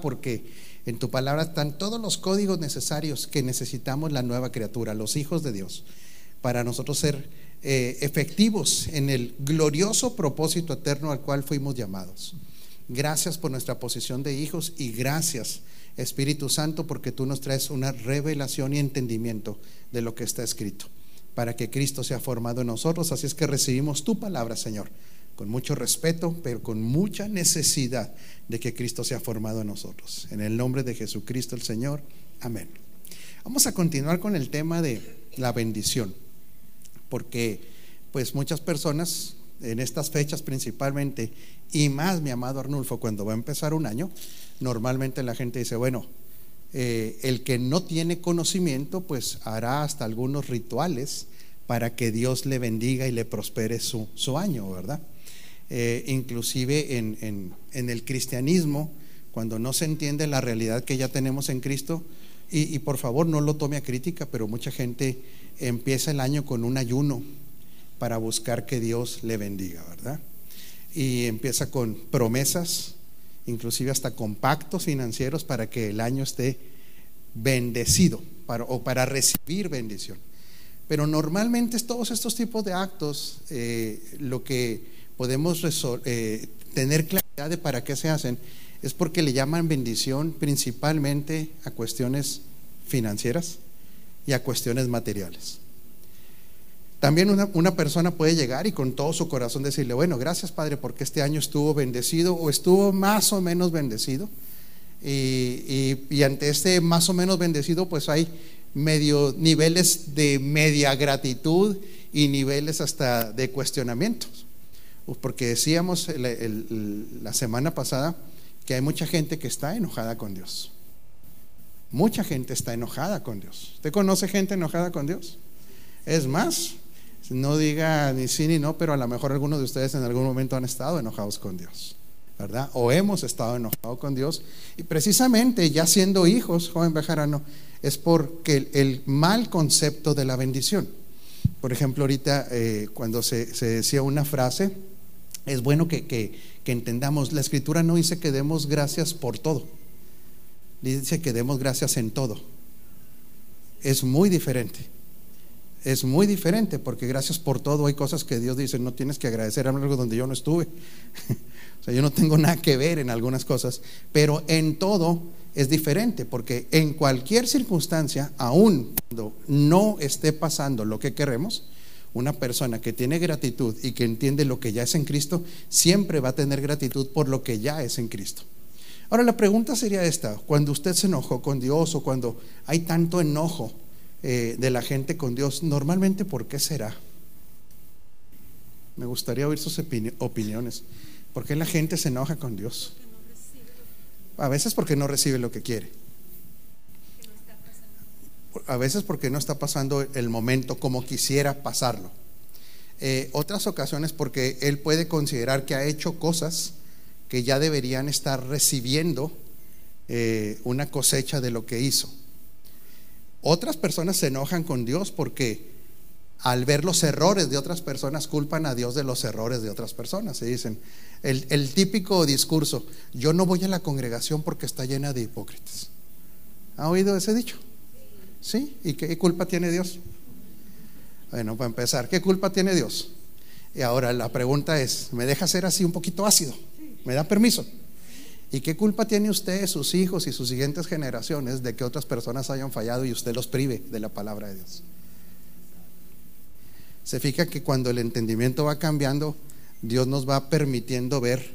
Porque en tu palabra están todos los códigos necesarios que necesitamos la nueva criatura, los hijos de Dios, para nosotros ser eh, efectivos en el glorioso propósito eterno al cual fuimos llamados. Gracias por nuestra posición de hijos y gracias Espíritu Santo porque tú nos traes una revelación y entendimiento de lo que está escrito para que Cristo sea formado en nosotros. Así es que recibimos tu palabra, Señor, con mucho respeto, pero con mucha necesidad de que Cristo sea formado en nosotros. En el nombre de Jesucristo el Señor. Amén. Vamos a continuar con el tema de la bendición, porque pues muchas personas en estas fechas principalmente, y más mi amado Arnulfo, cuando va a empezar un año, normalmente la gente dice, bueno, eh, el que no tiene conocimiento, pues hará hasta algunos rituales para que Dios le bendiga y le prospere su, su año, ¿verdad? Eh, inclusive en, en, el cristianismo, cuando no se entiende la realidad que ya tenemos en Cristo, y, por favor no lo tome a crítica, pero mucha gente empieza el año con un ayuno para buscar que Dios le bendiga, ¿verdad? Y empieza con promesas, inclusive hasta con pactos financieros para que el año esté bendecido para, o para recibir bendición. Pero normalmente todos estos tipos de actos, eh, lo que podemos eh, tener claridad de para qué se hacen, es porque le llaman bendición principalmente a cuestiones financieras y a cuestiones materiales. También una, persona puede llegar y con todo su corazón decirle, bueno, gracias Padre porque este año estuvo bendecido o estuvo más o menos bendecido. Y, ante este más o menos bendecido, pues hay medio niveles de media gratitud y niveles hasta de cuestionamientos. Porque decíamos la semana pasada que hay mucha gente que está enojada con Dios. Mucha gente está enojada con Dios. ¿Usted conoce gente enojada con Dios? Es más, no diga ni sí ni no, pero a lo mejor algunos de ustedes en algún momento han estado enojados con Dios, ¿verdad? O hemos estado enojados con Dios. Y precisamente ya siendo hijos, joven bejarano, es porque el, mal concepto de la bendición. Por ejemplo, ahorita eh, cuando se, decía una frase, es bueno que, que entendamos, la escritura no dice que demos gracias por todo, dice que demos gracias en todo. Es muy diferente. Es muy diferente porque gracias por todo. Hay cosas que Dios dice, no tienes que agradecer. Algo donde yo no estuve. o sea, yo no tengo nada que ver en algunas cosas, pero en todo es diferente porque en cualquier circunstancia, aun cuando no esté pasando lo que queremos, una persona que tiene gratitud y que entiende lo que ya es en Cristo, siempre va a tener gratitud por lo que ya es en Cristo. Ahora la pregunta sería esta, cuando usted se enojó con Dios o cuando hay tanto enojo, eh, de la gente con Dios, normalmente ¿por qué será? Me gustaría oír sus opiniones. ¿Por qué la gente se enoja con Dios? A veces porque no recibe lo que quiere. A veces porque no está pasando el momento como quisiera pasarlo. Eh, otras ocasiones porque él puede considerar que ha hecho cosas que ya deberían estar recibiendo eh, una cosecha de lo que hizo. Otras personas se enojan con Dios porque al ver los errores de otras personas culpan a Dios de los errores de otras personas. Se dicen, el, típico discurso, yo no voy a la congregación porque está llena de hipócritas. ¿Ha oído ese dicho? ¿Sí? ¿Y qué culpa tiene Dios? Bueno, para empezar, ¿qué culpa tiene Dios? Y ahora la pregunta es, ¿me deja ser así un poquito ácido? ¿Me da permiso? ¿Y qué culpa tiene usted, sus hijos y sus siguientes generaciones de que otras personas hayan fallado y usted los prive de la palabra de Dios? Se fija que cuando el entendimiento va cambiando, Dios nos va permitiendo ver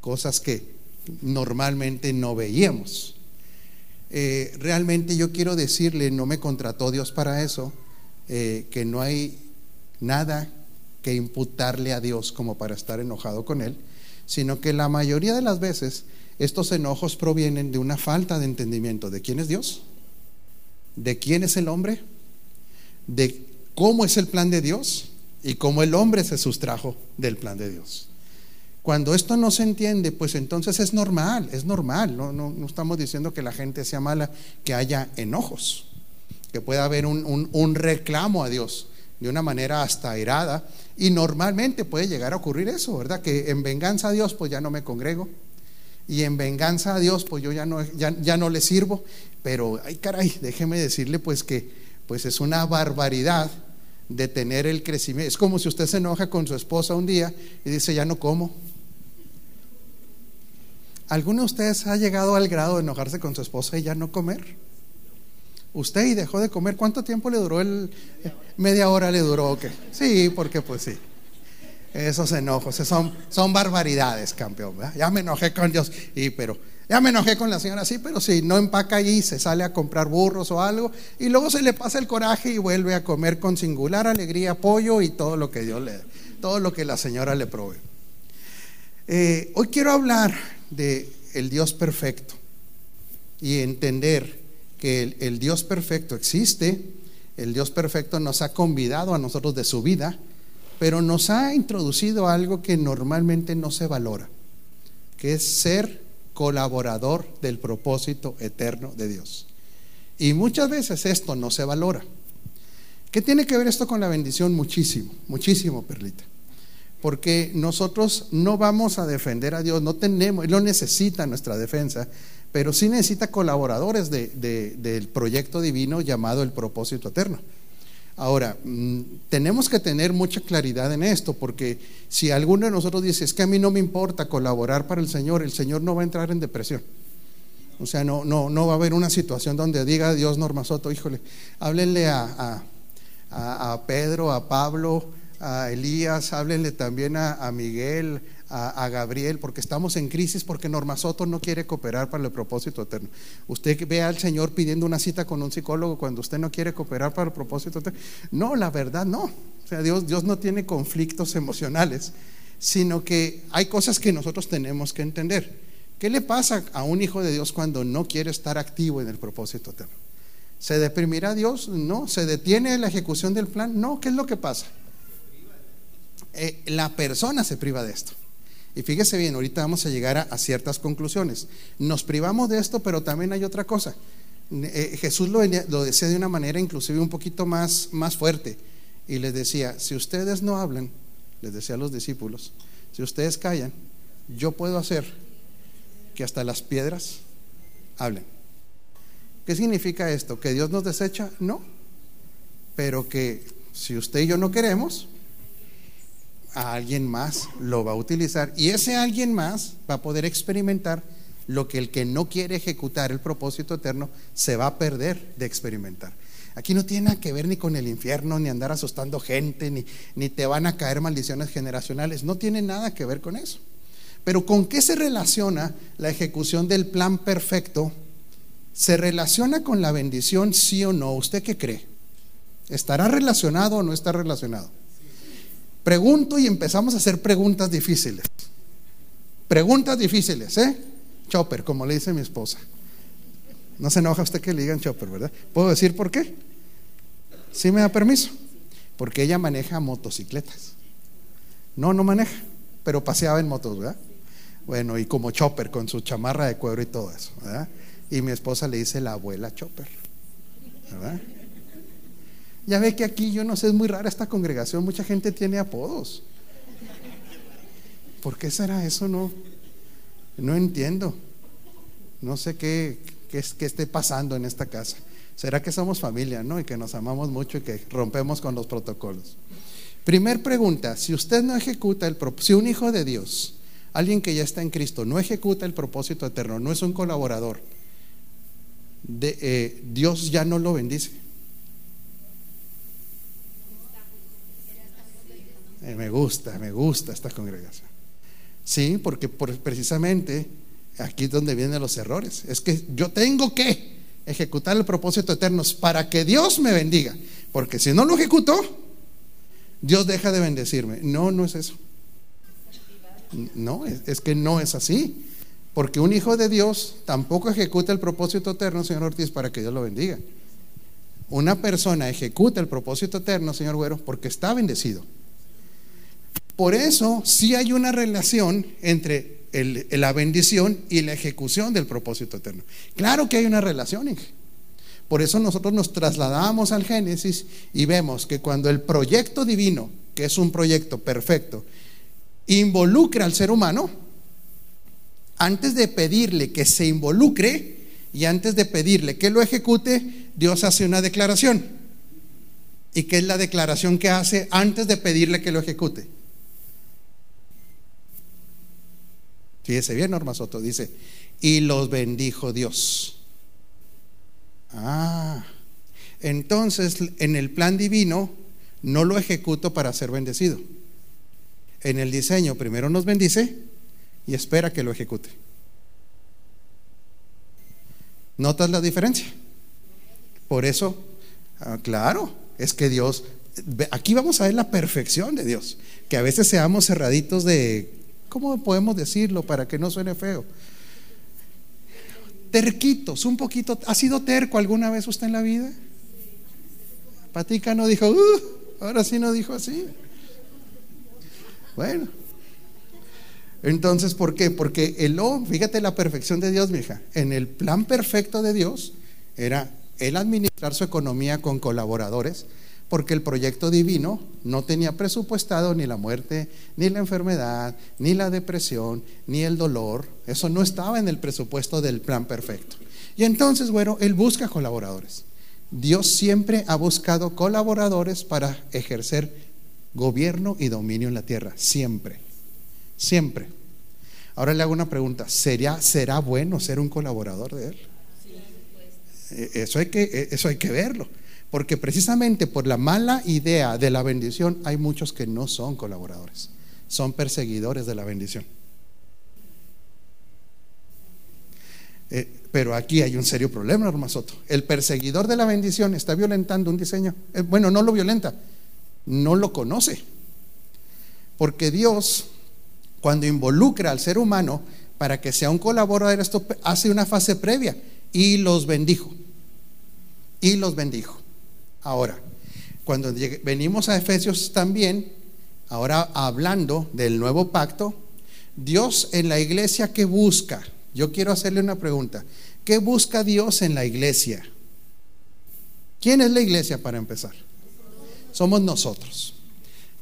cosas que normalmente no veíamos. Eh, realmente yo quiero decirle, no me contrató Dios para eso, eh, que no hay nada que imputarle a Dios como para estar enojado con Él, sino que la mayoría de las veces estos enojos provienen de una falta de entendimiento de quién es Dios, de quién es el hombre, de cómo es el plan de Dios y cómo el hombre se sustrajo del plan de Dios. Cuando esto no se entiende, pues entonces es normal, es normal. No, no, estamos diciendo que la gente sea mala, que haya enojos, que pueda haber un, un reclamo a Dios de una manera hasta airada. Y normalmente puede llegar a ocurrir eso, ¿verdad? Que en venganza a Dios, pues ya no me congrego, Y en venganza a Dios, pues yo ya no, ya, ya no le sirvo. Pero, ay caray, déjeme decirle pues que pues es una barbaridad de tener el crecimiento. Es como si usted se enoja con su esposa un día y dice, ya no como. ¿Alguno de ustedes ha llegado al grado de enojarse con su esposa y ya no comer? Usted y dejó de comer. ¿Cuánto tiempo le duró el... Media hora le duró, ¿qué? Sí, porque pues sí. Esos enojos, son, son barbaridades, campeón. Ya me enojé con Dios, y pero ya me enojé con la señora, sí, pero si no empaca allí, se sale a comprar burros o algo, y luego se le pasa el coraje y vuelve a comer con singular alegría pollo y todo lo que Dios le, todo lo que la señora le provee. Eh, hoy quiero hablar de el Dios perfecto y entender que el Dios perfecto existe, el Dios perfecto nos ha convidado a nosotros de su vida pero nos ha introducido algo que normalmente no se valora, que es ser colaborador del propósito eterno de Dios. Y muchas veces esto no se valora. ¿Qué tiene que ver esto con la bendición? Muchísimo, muchísimo, Perlita. Porque nosotros no vamos a defender a Dios, no tenemos, Él no necesita nuestra defensa, pero sí necesita colaboradores del proyecto divino llamado el propósito eterno. Ahora, mm, tenemos que tener mucha claridad en esto, porque si alguno de nosotros dice, es que a mí no me importa colaborar para el Señor, el Señor no va a entrar en depresión. O sea, no, no, no va a haber una situación donde diga Dios Norma Soto, híjole, háblenle a, a, Pedro, a Pablo, a Elías, háblenle también a, Miguel, a, Gabriel, porque estamos en crisis porque Norma Soto no quiere cooperar para el propósito eterno. Usted ve al Señor pidiendo una cita con un psicólogo cuando usted no quiere cooperar para el propósito eterno. No, la verdad no. O sea, Dios, Dios no tiene conflictos emocionales, sino que hay cosas que nosotros tenemos que entender. ¿Qué le pasa a un hijo de Dios cuando no quiere estar activo en el propósito eterno? ¿Se deprimirá Dios? No. ¿Se detiene la ejecución del plan? No. ¿Qué es lo que pasa? Eh, la persona se priva de esto. Y fíjese bien, ahorita vamos a llegar a, ciertas conclusiones. Nos privamos de esto, pero también hay otra cosa. Eh, Jesús lo, lo, decía de una manera inclusive un poquito más, más fuerte. Y les decía, si ustedes no hablan, les decía a los discípulos, si ustedes callan, yo puedo hacer que hasta las piedras hablen. ¿Qué significa esto? ¿Que Dios nos desecha? No. Pero que si usted y yo no queremos, a alguien más lo va a utilizar y ese alguien más va a poder experimentar lo que el que no quiere ejecutar el propósito eterno se va a perder de experimentar. Aquí no tiene nada que ver ni con el infierno, ni andar asustando gente, ni, ni te van a caer maldiciones generacionales. No tiene nada que ver con eso. Pero ¿con qué se relaciona la ejecución del plan perfecto? ¿Se relaciona con la bendición, sí o no? ¿Usted qué cree? ¿Estará relacionado o no está relacionado? Pregunto y empezamos a hacer preguntas difíciles. Preguntas difíciles, ¿eh? Chopper, como le dice mi esposa. No se enoja usted que le digan Chopper, ¿verdad? ¿Puedo decir por qué? ¿Sí me da permiso? Porque ella maneja motocicletas. No, no maneja, pero paseaba en motos, ¿verdad? Bueno, y como Chopper, con su chamarra de cuero y todo eso, ¿verdad? Y mi esposa le dice la abuela Chopper, ¿verdad? Ya ve que aquí, yo no sé, es muy rara esta congregación, mucha gente tiene apodos. ¿Por qué será eso? No, no entiendo. No sé qué, qué, esté pasando en esta casa. ¿Será que somos familia, no? Y que nos amamos mucho y que rompemos con los protocolos. Primer pregunta, si usted no ejecuta el si un hijo de Dios, alguien que ya está en Cristo, no ejecuta el propósito eterno, no es un colaborador, de, eh, Dios ya no lo bendice. Me gusta, me gusta esta congregación. Sí, porque precisamente aquí es donde vienen los errores. Es que yo tengo que ejecutar el propósito eterno para que Dios me bendiga. Porque si no lo ejecuto, Dios deja de bendecirme. No, no es eso. No, es, es que no es así. Porque un hijo de Dios tampoco ejecuta el propósito eterno, señor Ortiz, para que Dios lo bendiga. Una persona ejecuta el propósito eterno, señor Güero, porque está bendecido. Por eso sí hay una relación entre la bendición y la ejecución del propósito eterno. Claro que hay una relación, Por eso nosotros nos trasladamos al Génesis y vemos que cuando el proyecto divino, que es un proyecto perfecto, involucra al ser humano, Antes de pedirle que se involucre y antes de pedirle que lo ejecute, Dios hace una declaración. ¿Y qué es la declaración que hace antes de pedirle que lo ejecute? Fíjese bien, Norma Soto, dice, y los bendijo Dios. Ah, entonces en el plan divino no lo ejecuto para ser bendecido. En el diseño primero nos bendice y espera que lo ejecute. ¿Notas la diferencia? Por eso, ah, claro, es que Dios, aquí vamos a ver la perfección de Dios, que a veces seamos cerraditos de, ¿cómo podemos decirlo para que no suene feo? Terquitos, un poquito, ¿ha sido terco alguna vez usted en la vida? Patica no dijo, uh, ahora sí no dijo así. Bueno, entonces, ¿por qué? Porque el O, fíjate la perfección de Dios, mija. En el plan perfecto de Dios era él administrar su economía con colaboradores, porque el proyecto divino no tenía presupuestado ni la muerte, ni la enfermedad, ni la depresión, ni el dolor. Eso no estaba en el presupuesto del plan perfecto. Y entonces, bueno, él busca colaboradores. Dios siempre ha buscado colaboradores para ejercer gobierno y dominio en la tierra, siempre. Siempre. Ahora le hago una pregunta. ¿Será, ¿Será bueno ser un colaborador de Él? Eh, eso hay, que, eh, eso hay que verlo. Porque precisamente por la mala idea de la bendición hay muchos que no son colaboradores. Son perseguidores de la bendición. Eh, pero aquí hay un serio problema, hermano Soto. El perseguidor de la bendición está violentando un diseño. bueno, no lo violenta, no lo conoce. Porque Dios cuando involucra al ser humano para que sea un colaborador, esto hace una fase previa y los bendijo. Y los bendijo. Ahora, cuando venimos a Efesios también, ahora hablando del nuevo pacto, Dios en la iglesia, ¿qué busca? Yo quiero hacerle una pregunta. ¿Qué busca Dios en la iglesia? ¿Quién es la iglesia para empezar? Somos nosotros.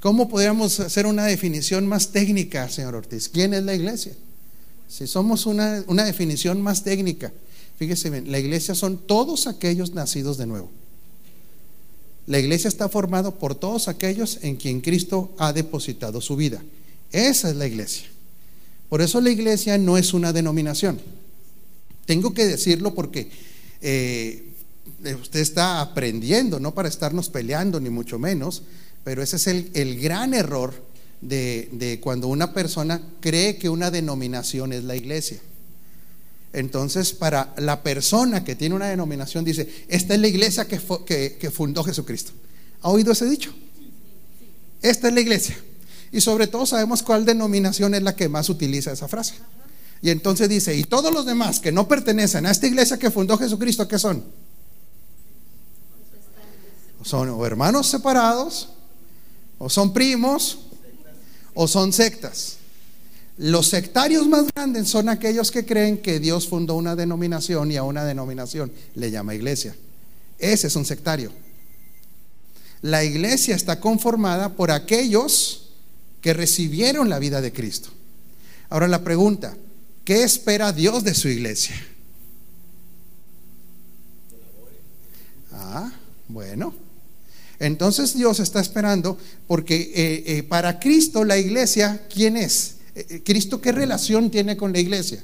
¿Cómo podríamos hacer una definición más técnica, señor Ortiz? ¿Quién es la iglesia? Si somos una, una definición más técnica, fíjese bien, la iglesia son todos aquellos nacidos de nuevo. La iglesia está formada por todos aquellos en quien Cristo ha depositado su vida. Esa es la iglesia. Por eso la iglesia no es una denominación. Tengo que decirlo porque eh, usted está aprendiendo, no para estarnos peleando, ni mucho menos, pero ese es el, gran error de, cuando una persona cree que una denominación es la iglesia. Entonces, para la persona que tiene una denominación, dice, esta es la iglesia que, fundó Jesucristo. ¿Ha oído ese dicho? Esta es la iglesia. Y sobre todo sabemos cuál denominación es la que más utiliza esa frase. Y entonces dice, y todos los demás que no pertenecen a esta iglesia que fundó Jesucristo, ¿qué son? Son hermanos separados, o son primos o son sectas. Los sectarios más grandes son aquellos que creen que Dios fundó una denominación y a una denominación le llama iglesia. Ese es un sectario. La iglesia está conformada por aquellos que recibieron la vida de Cristo. Ahora la pregunta, ¿qué espera Dios de su iglesia? Ah, bueno. Entonces Dios está esperando porque eh, eh, para Cristo la iglesia, ¿quién es? Eh, ¿Cristo qué relación tiene con la iglesia?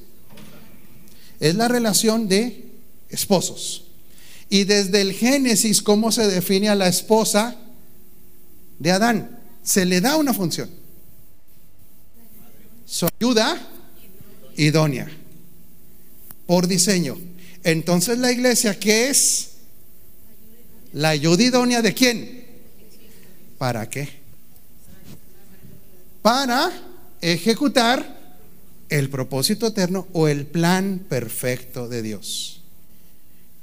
Es la relación de esposos. Y desde el Génesis, ¿cómo se define a la esposa de Adán? Se le da una función. Su ayuda idónea. Por diseño. Entonces la iglesia, ¿qué es? ¿La ayuda idónea de quién? ¿Para qué? Para ejecutar el propósito eterno o el plan perfecto de Dios.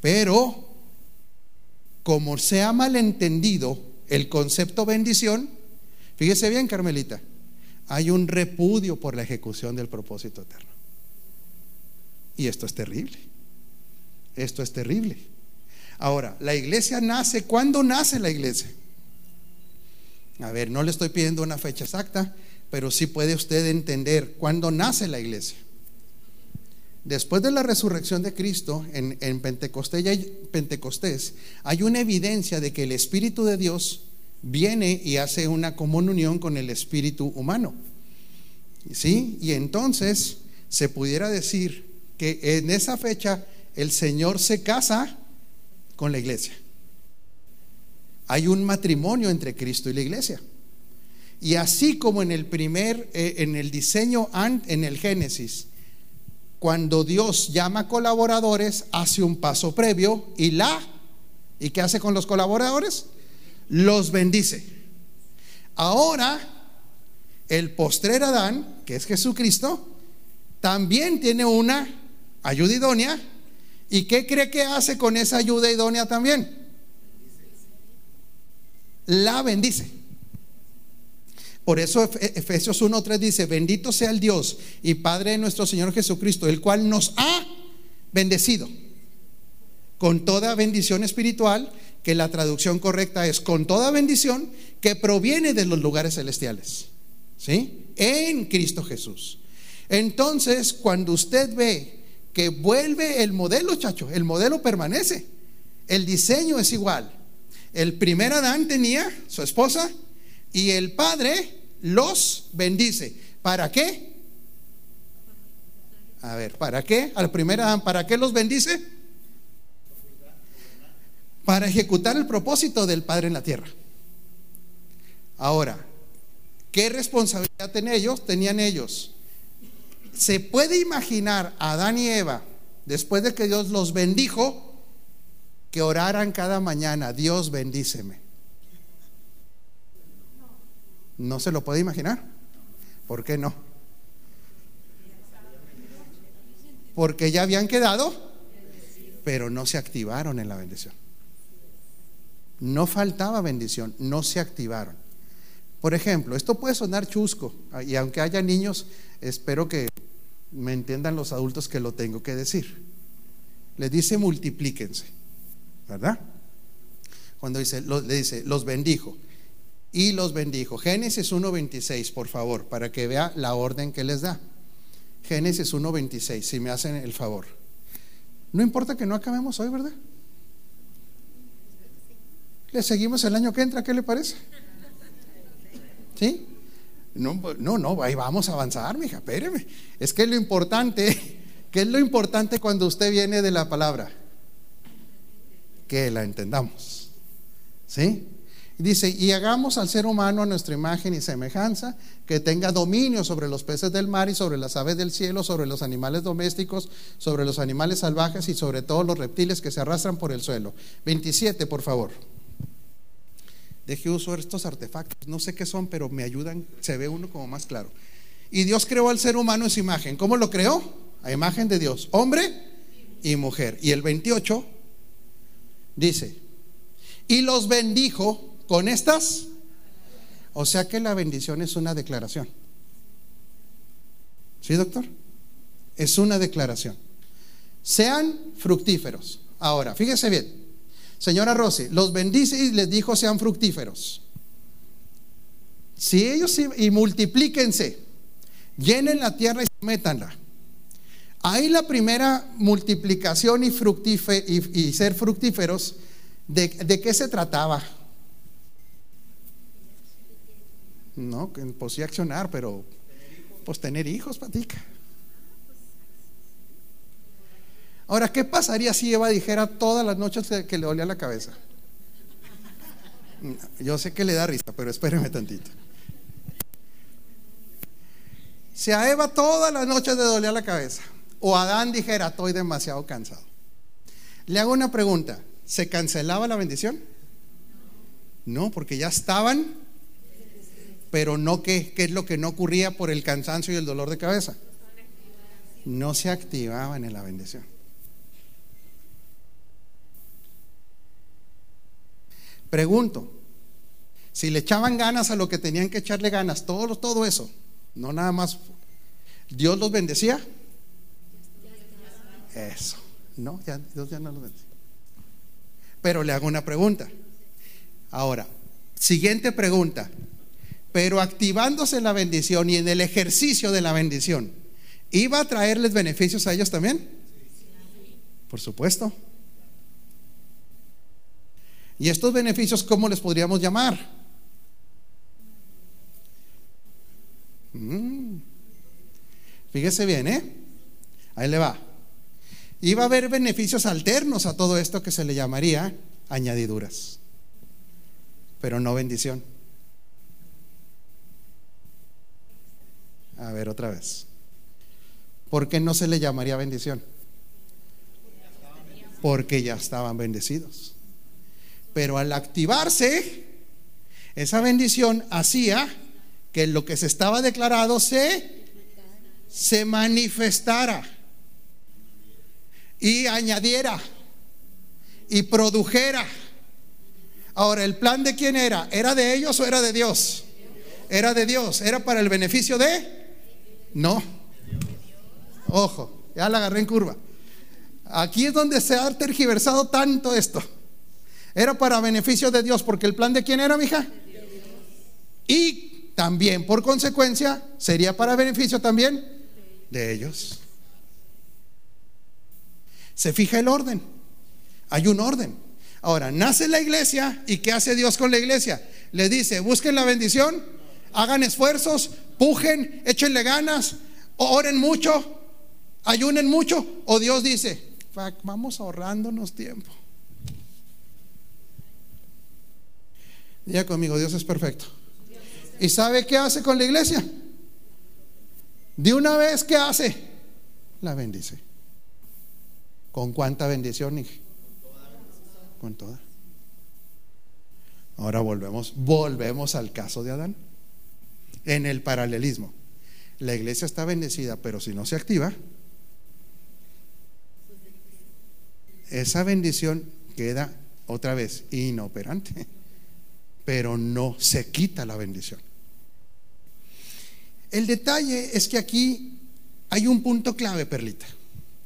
Pero, como se ha malentendido el concepto bendición, fíjese bien, Carmelita, hay un repudio por la ejecución del propósito eterno. Y esto es terrible. Esto es terrible. Ahora, la iglesia nace, ¿cuándo nace la iglesia? A ver, no le estoy pidiendo una fecha exacta, pero sí puede usted entender cuándo nace la iglesia. Después de la resurrección de Cristo en, Pentecostés, Pentecostés, hay una evidencia de que el Espíritu de Dios viene y hace una comunión con el Espíritu humano. ¿Sí? Y entonces se pudiera decir que en esa fecha el Señor se casa con la iglesia. Hay un matrimonio entre Cristo y la iglesia. Y así como en el primer, eh, en el diseño, en el Génesis, cuando Dios llama colaboradores, hace un paso previo y la, ¿y qué hace con los colaboradores? Los bendice. Ahora, el postrer Adán, que es Jesucristo, también tiene una ayuda idónea. ¿Y qué cree que hace con esa ayuda idónea también? La bendice. Por eso Efesios 1.3 dice, bendito sea el Dios y Padre de nuestro Señor Jesucristo, el cual nos ha bendecido con toda bendición espiritual, que la traducción correcta es con toda bendición que proviene de los lugares celestiales. ¿Sí? En Cristo Jesús. Entonces, cuando usted ve que vuelve el modelo, chacho, el modelo permanece. El diseño es igual. El primer Adán tenía su esposa, y el Padre los bendice. ¿Para qué? A ver, ¿para qué? Al primer Adán, ¿para qué los bendice? Para ejecutar el propósito del Padre en la tierra. Ahora, ¿qué responsabilidad tenían ellos? Tenían ellos. ¿Se puede imaginar a Adán y Eva, después de que Dios los bendijo, que oraran cada mañana, Dios bendíceme? ¿No se lo puede imaginar? ¿Por qué no? Porque ya habían quedado, pero no se activaron en la bendición. No faltaba bendición, no se activaron. Por ejemplo, esto puede sonar chusco, y aunque haya niños, espero que me entiendan los adultos que lo tengo que decir. Le dice multiplíquense, ¿verdad? Cuando dice, le dice, los bendijo y los bendijo. Génesis 1.26, por favor, para que vea la orden que les da. Génesis 1.26, si me hacen el favor. No importa que no acabemos hoy, ¿verdad? Le seguimos el año que entra, ¿qué le parece? ¿Sí? No, no, no, ahí vamos a avanzar, mija, espéreme. Es que lo importante, ¿qué es lo importante cuando usted viene de la palabra? Que la entendamos. ¿Sí? Dice, y hagamos al ser humano a nuestra imagen y semejanza, que tenga dominio sobre los peces del mar y sobre las aves del cielo, sobre los animales domésticos, sobre los animales salvajes y sobre todos los reptiles que se arrastran por el suelo. 27, por favor. Deje uso estos artefactos. No sé qué son, pero me ayudan, se ve uno como más claro. Y Dios creó al ser humano en su imagen. ¿Cómo lo creó? A imagen de Dios, hombre y mujer. Y el 28 dice, y los bendijo con estas. O sea que la bendición es una declaración. ¿Sí, doctor? Es una declaración. Sean fructíferos. Ahora, fíjese bien. Señora Rossi, los bendice y les dijo sean fructíferos. Si ellos y multiplíquense, llenen la tierra y métanla. Ahí la primera multiplicación y, y, ser fructíferos, ¿de, ¿de qué se trataba? No, pues sí accionar, pero pues tener hijos, patica. Ahora, ¿qué pasaría si Eva dijera todas las noches que le dolía la cabeza? Yo sé que le da risa, pero espéreme tantito. Si a Eva todas las noches le dolía la cabeza, o Adán dijera, estoy demasiado cansado. Le hago una pregunta, ¿se cancelaba la bendición? No, porque ya estaban pero no qué es lo que no ocurría por el cansancio y el dolor de cabeza. No se activaban en la bendición. Pregunto, si le echaban ganas a lo que tenían que echarle ganas, todo, todo eso, no nada más, ¿Dios los bendecía? Eso, no, Dios ya no los bendecía. Pero le hago una pregunta. Ahora, siguiente pregunta pero activándose la bendición y en el ejercicio de la bendición, ¿Iba a traerles beneficios a ellos también? Por supuesto. ¿Y estos beneficios cómo les podríamos llamar? Mm. Fíjese bien, ¿eh? Ahí le va. Iba a haber beneficios alternos a todo esto que se le llamaría añadiduras, pero no bendición. A ver otra vez. ¿Por qué no se le llamaría bendición? Porque ya estaban bendecidos. Pero al activarse, esa bendición hacía que lo que se estaba declarado se, se manifestara y añadiera y produjera. Ahora, ¿el plan de quién era? ¿Era de ellos o era de Dios? Era de Dios. ¿Era para el beneficio de? No. Ojo, ya la agarré en curva. Aquí es donde se ha tergiversado tanto esto. Era para beneficio de Dios, porque el plan de quién era, mija? Y también, por consecuencia, sería para beneficio también de ellos. Se fija el orden. Hay un orden. Ahora, nace la iglesia y ¿qué hace Dios con la iglesia? Le dice, busquen la bendición, hagan esfuerzos, pujen, échenle ganas, oren mucho, ayunen mucho. O Dios dice, vamos ahorrándonos tiempo. Diga conmigo, Dios es perfecto. ¿Y sabe qué hace con la iglesia? De una vez, ¿qué hace? La bendice. ¿Con cuánta bendición, Con toda. Ahora volvemos, volvemos al caso de Adán. En el paralelismo. La iglesia está bendecida, pero si no se activa, esa bendición queda otra vez inoperante, pero no se quita la bendición. El detalle es que aquí hay un punto clave, Perlita.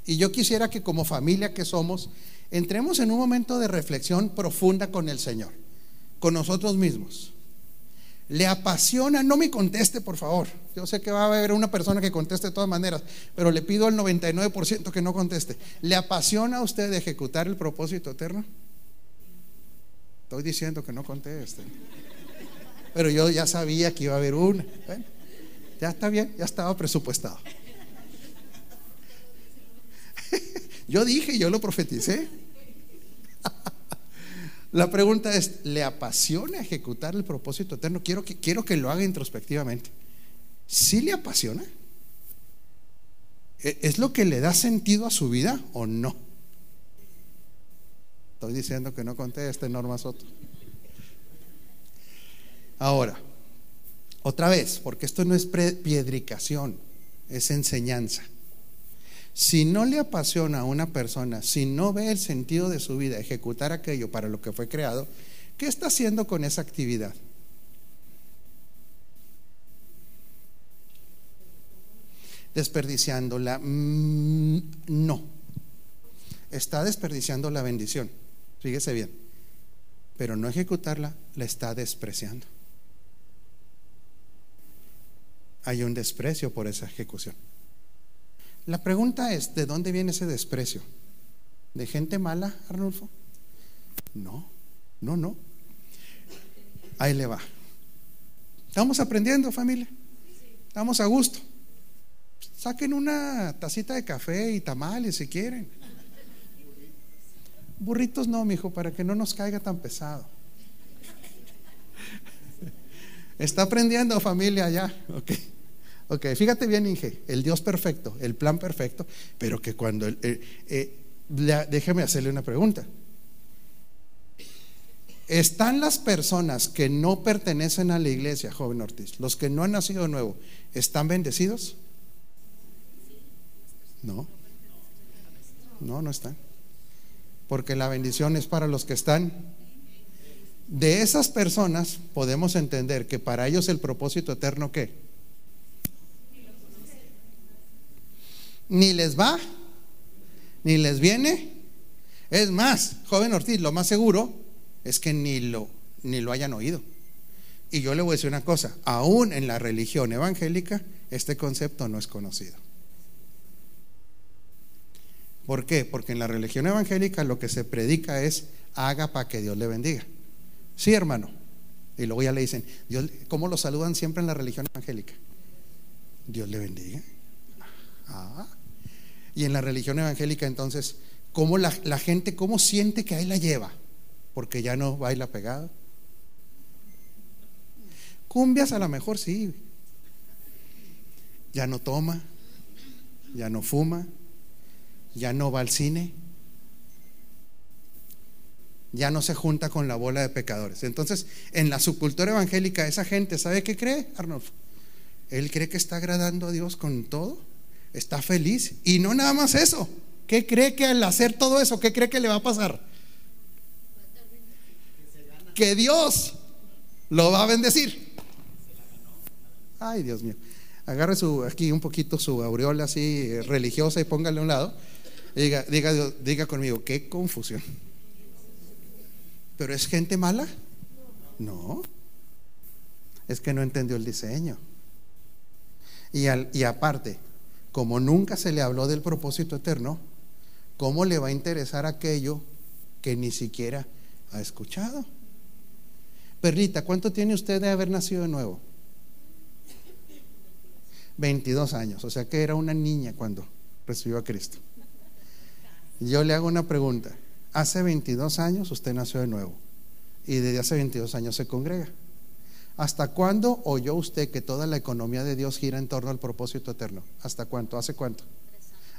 Y yo quisiera que como familia que somos, entremos en un momento de reflexión profunda con el Señor, con nosotros mismos. Le apasiona, no me conteste por favor. Yo sé que va a haber una persona que conteste de todas maneras, pero le pido al 99% que no conteste. ¿Le apasiona a usted ejecutar el propósito eterno? Estoy diciendo que no conteste. Pero yo ya sabía que iba a haber una. ya está bien, ya estaba presupuestado. Yo dije, yo lo profeticé. La pregunta es, ¿le apasiona ejecutar el propósito eterno? Quiero que, quiero que lo haga introspectivamente. ¿Sí le apasiona? ¿E, ¿Es lo que le da sentido a su vida o no? Estoy diciendo que no conteste, Norma Soto. Ahora, otra vez, porque esto no es piedricación, es enseñanza. Si no le apasiona a una persona, si no ve el sentido de su vida, ejecutar aquello para lo que fue creado, ¿qué está haciendo con esa actividad? Desperdiciándola. Mm, no. Está desperdiciando la bendición. Fíjese bien. Pero no ejecutarla, la está despreciando. Hay un desprecio por esa ejecución. La pregunta es, ¿de dónde viene ese desprecio? ¿De gente mala, Arnulfo? No, no, no. Ahí le va. Estamos aprendiendo, familia. Estamos a gusto. Saquen una tacita de café y tamales si quieren. Burritos no, mijo, para que no nos caiga tan pesado. Está aprendiendo, familia, ya. Ok. Ok, fíjate bien, Inge, el Dios perfecto, el plan perfecto, pero que cuando... Eh, eh, déjeme hacerle una pregunta. ¿Están las personas que no pertenecen a la iglesia, joven Ortiz, los que no han nacido de nuevo, están bendecidos? No. No, no están. Porque la bendición es para los que están. De esas personas podemos entender que para ellos el propósito eterno, ¿qué? Ni les va, ni les viene. Es más, joven Ortiz, lo más seguro es que ni lo, ni lo hayan oído. Y yo le voy a decir una cosa, aún en la religión evangélica este concepto no es conocido. ¿Por qué? Porque en la religión evangélica lo que se predica es haga para que Dios le bendiga. Sí, hermano. Y luego ya le dicen, Dios, ¿cómo lo saludan siempre en la religión evangélica? Dios le bendiga. Ah. Y en la religión evangélica entonces, ¿cómo la, la gente, cómo siente que ahí la lleva? Porque ya no baila pegado. Cumbias a lo mejor sí. Ya no toma, ya no fuma, ya no va al cine, ya no se junta con la bola de pecadores. Entonces, en la subcultura evangélica, esa gente, ¿sabe qué cree, Arnolfo? Él cree que está agradando a Dios con todo, está feliz y no nada más eso. ¿Qué cree que al hacer todo eso, qué cree que le va a pasar? Que Dios lo va a bendecir. Ay, Dios mío. Agarre su, aquí un poquito su aureola así eh, religiosa y póngale a un lado. diga, diga, diga conmigo, qué confusión. ¿Pero es gente mala? No. Es que no entendió el diseño. Y, al, y aparte, como nunca se le habló del propósito eterno, ¿cómo le va a interesar aquello que ni siquiera ha escuchado? Perrita, ¿cuánto tiene usted de haber nacido de nuevo? 22 años, o sea que era una niña cuando recibió a Cristo. Yo le hago una pregunta. Hace 22 años usted nació de nuevo y desde hace 22 años se congrega. ¿Hasta cuándo oyó usted que toda la economía de Dios gira en torno al propósito eterno? ¿Hasta cuánto? ¿Hace cuánto?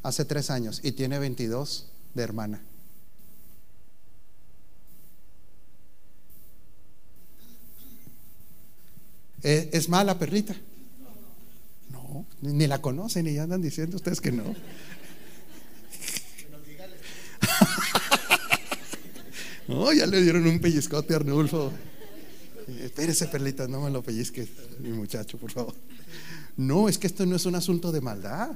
Hace tres años y tiene 22 de hermana. ¿Es mala perrita? ni la conocen y ya andan diciendo ustedes que no. no, ya le dieron un pellizcote a Arnulfo. Espérese, Perlita, no me lo pellizque, mi muchacho, por favor. No, es que esto no es un asunto de maldad.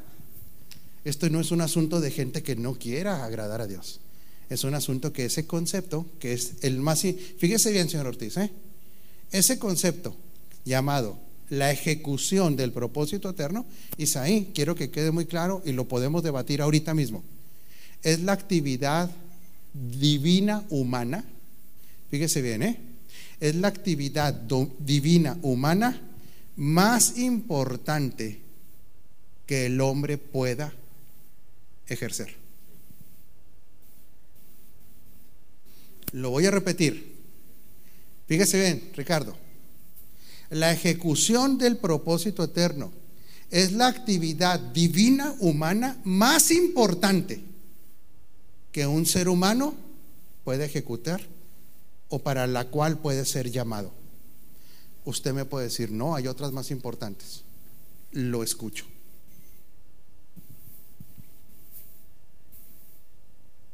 Esto no es un asunto de gente que no quiera agradar a Dios. Es un asunto que ese concepto, que es el más... Fíjese bien, señor Ortiz, ¿eh? ese concepto llamado la ejecución del propósito eterno, Isaí, quiero que quede muy claro y lo podemos debatir ahorita mismo. Es la actividad divina humana, fíjese bien, ¿eh? Es la actividad divina humana más importante que el hombre pueda ejercer. Lo voy a repetir. Fíjese bien, Ricardo la ejecución del propósito eterno es la actividad divina humana más importante que un ser humano puede ejecutar o para la cual puede ser llamado. Usted me puede decir, no, hay otras más importantes. Lo escucho.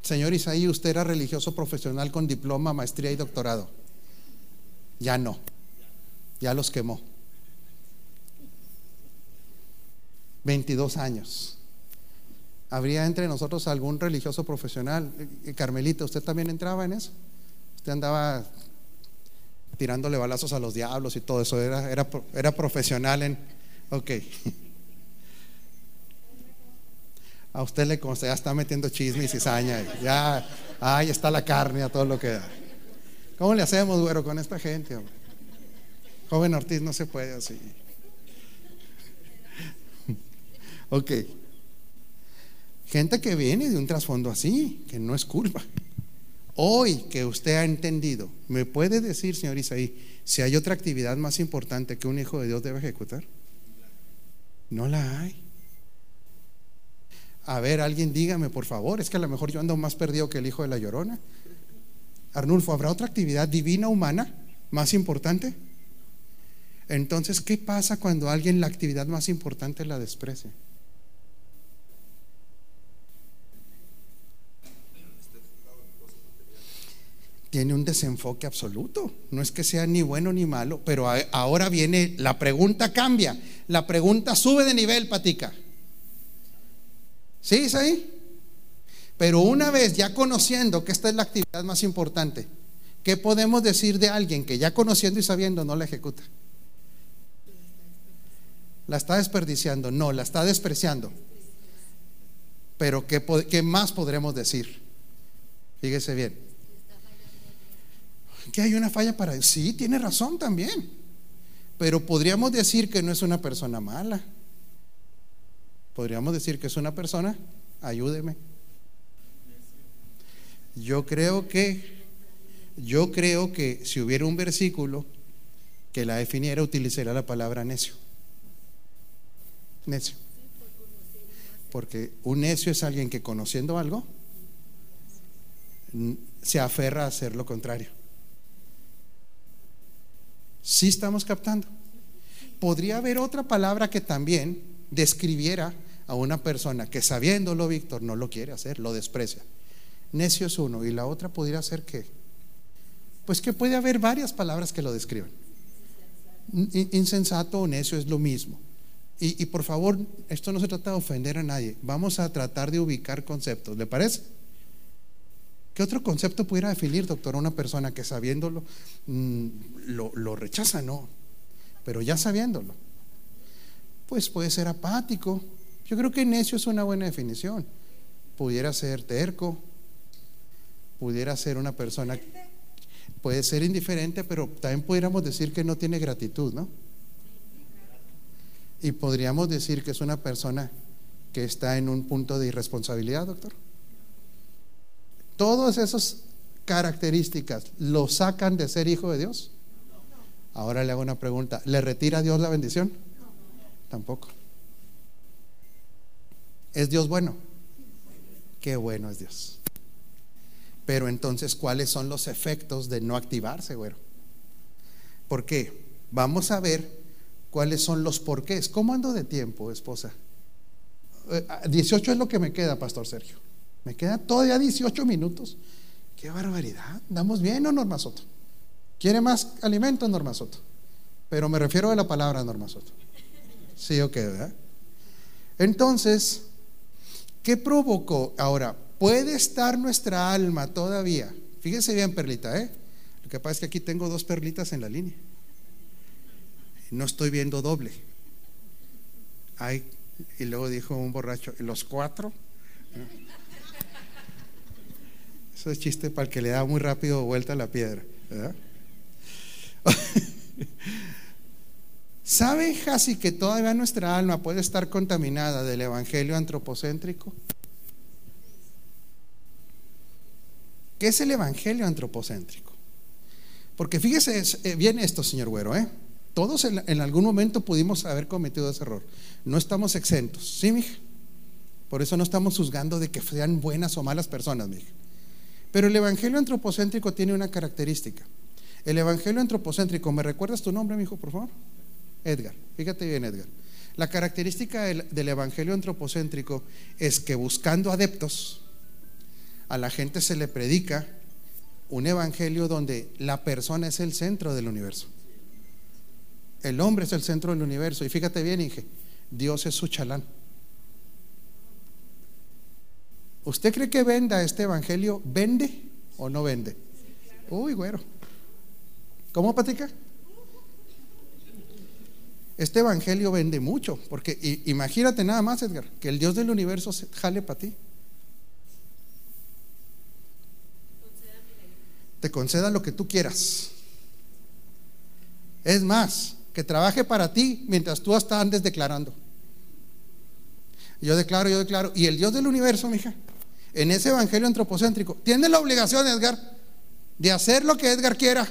Señor Isaí, usted era religioso profesional con diploma, maestría y doctorado. Ya no ya los quemó. 22 años. ¿Habría entre nosotros algún religioso profesional? Eh, Carmelita, ¿usted también entraba en eso? Andaba tirándole balazos a los diablos y todo eso. Era, era, era profesional en... Ok. A usted le consta, ya está metiendo chisme y cizaña. Ya, ahí está la carne, a todo lo que da. ¿Cómo le hacemos, güero, con esta gente? Joven Ortiz, no se puede así. Ok. Gente que viene de un trasfondo así, que no es culpa. Hoy que usted ha entendido, ¿me puede decir, señor Isaí, si hay otra actividad más importante que un hijo de Dios debe ejecutar? No la hay. A ver, alguien dígame, por favor, es que a lo mejor yo ando más perdido que el hijo de la llorona. Arnulfo, ¿habrá otra actividad divina humana más importante? Entonces, ¿qué pasa cuando alguien la actividad más importante la desprecia? Tiene un desenfoque absoluto. No es que sea ni bueno ni malo, pero ahora viene, la pregunta cambia. La pregunta sube de nivel, Patica. ¿Sí, ahí? Pero una vez ya conociendo que esta es la actividad más importante, ¿qué podemos decir de alguien que ya conociendo y sabiendo no la ejecuta? la está desperdiciando, no, la está despreciando. Pero ¿qué, qué más podremos decir? Fíjese bien. Que hay una falla para... Sí, tiene razón también. Pero podríamos decir que no es una persona mala. Podríamos decir que es una persona, ayúdeme. Yo creo que, yo creo que si hubiera un versículo que la definiera, utilizaría la palabra necio. Necio. Porque un necio es alguien que conociendo algo se aferra a hacer lo contrario. Sí estamos captando. Podría haber otra palabra que también describiera a una persona que sabiéndolo, Víctor, no lo quiere hacer, lo desprecia. Necio es uno y la otra podría ser que, pues que puede haber varias palabras que lo describan. In- Insensato o necio es lo mismo. Y por favor, esto no se trata de ofender a nadie. Vamos a tratar de ubicar conceptos. ¿Le parece? ¿Qué otro concepto pudiera definir, doctor, una persona que sabiéndolo mm, lo, lo rechaza? No, pero ya sabiéndolo. Pues puede ser apático. Yo creo que necio es una buena definición. Pudiera ser terco, pudiera ser una persona, puede ser indiferente, pero también pudiéramos decir que no tiene gratitud, ¿no? Y podríamos decir que es una persona que está en un punto de irresponsabilidad, doctor. Todas esas características lo sacan de ser hijo de Dios. Ahora le hago una pregunta. ¿Le retira a Dios la bendición? Tampoco. ¿Es Dios bueno? Qué bueno es Dios. Pero entonces, ¿cuáles son los efectos de no activarse, güero? ¿Por qué? Vamos a ver cuáles son los porqués. ¿Cómo ando de tiempo, esposa? Eh, 18 es lo que me queda, Pastor Sergio. Me queda todavía 18 minutos. Qué barbaridad. ¿Andamos bien o Norma Soto? ¿Quiere más alimento, Norma Soto? Pero me refiero a la palabra Norma Soto. Sí, ok, ¿verdad? Entonces, ¿qué provocó? Ahora, ¿puede estar nuestra alma todavía? Fíjese bien, Perlita, ¿eh? Lo que pasa es que aquí tengo dos perlitas en la línea. No estoy viendo doble. Ay, y luego dijo un borracho, ¿los cuatro? Chiste para el que le da muy rápido vuelta a la piedra. ¿Sabe, Jasi, que todavía nuestra alma puede estar contaminada del evangelio antropocéntrico? ¿Qué es el evangelio antropocéntrico? Porque fíjese es- eh, bien esto, señor Güero, ¿eh? Todos en, en algún momento pudimos haber cometido ese error. No estamos exentos, ¿sí, mija? Por eso no estamos juzgando de que sean buenas o malas personas, mija. Pero el evangelio antropocéntrico tiene una característica. El evangelio antropocéntrico, ¿me recuerdas tu nombre, mijo, por favor? Edgar. Fíjate bien, Edgar. La característica del, del evangelio antropocéntrico es que buscando adeptos, a la gente se le predica un evangelio donde la persona es el centro del universo. El hombre es el centro del universo. Y fíjate bien, Inge, Dios es su chalán. ¿Usted cree que venda este evangelio? ¿Vende o no vende? Uy, güero. ¿Cómo, Patica? Este evangelio vende mucho, porque imagínate nada más, Edgar, que el Dios del universo se jale para ti. Te conceda lo que tú quieras. Es más, que trabaje para ti mientras tú hasta andes declarando. Yo declaro, yo declaro. Y el Dios del universo, mija, en ese evangelio antropocéntrico, tiene la obligación, Edgar, de hacer lo que Edgar quiera,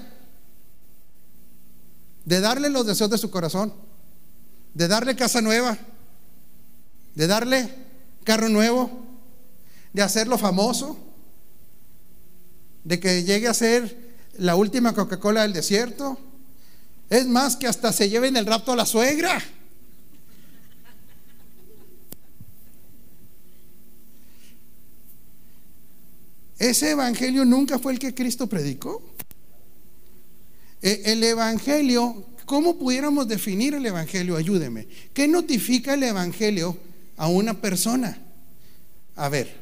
de darle los deseos de su corazón, de darle casa nueva, de darle carro nuevo, de hacerlo famoso, de que llegue a ser la última Coca-Cola del desierto. Es más, que hasta se lleven el rapto a la suegra. Ese evangelio nunca fue el que Cristo predicó. E- El evangelio, ¿cómo pudiéramos definir el evangelio? Ayúdeme. ¿Qué notifica el evangelio a una persona? A ver,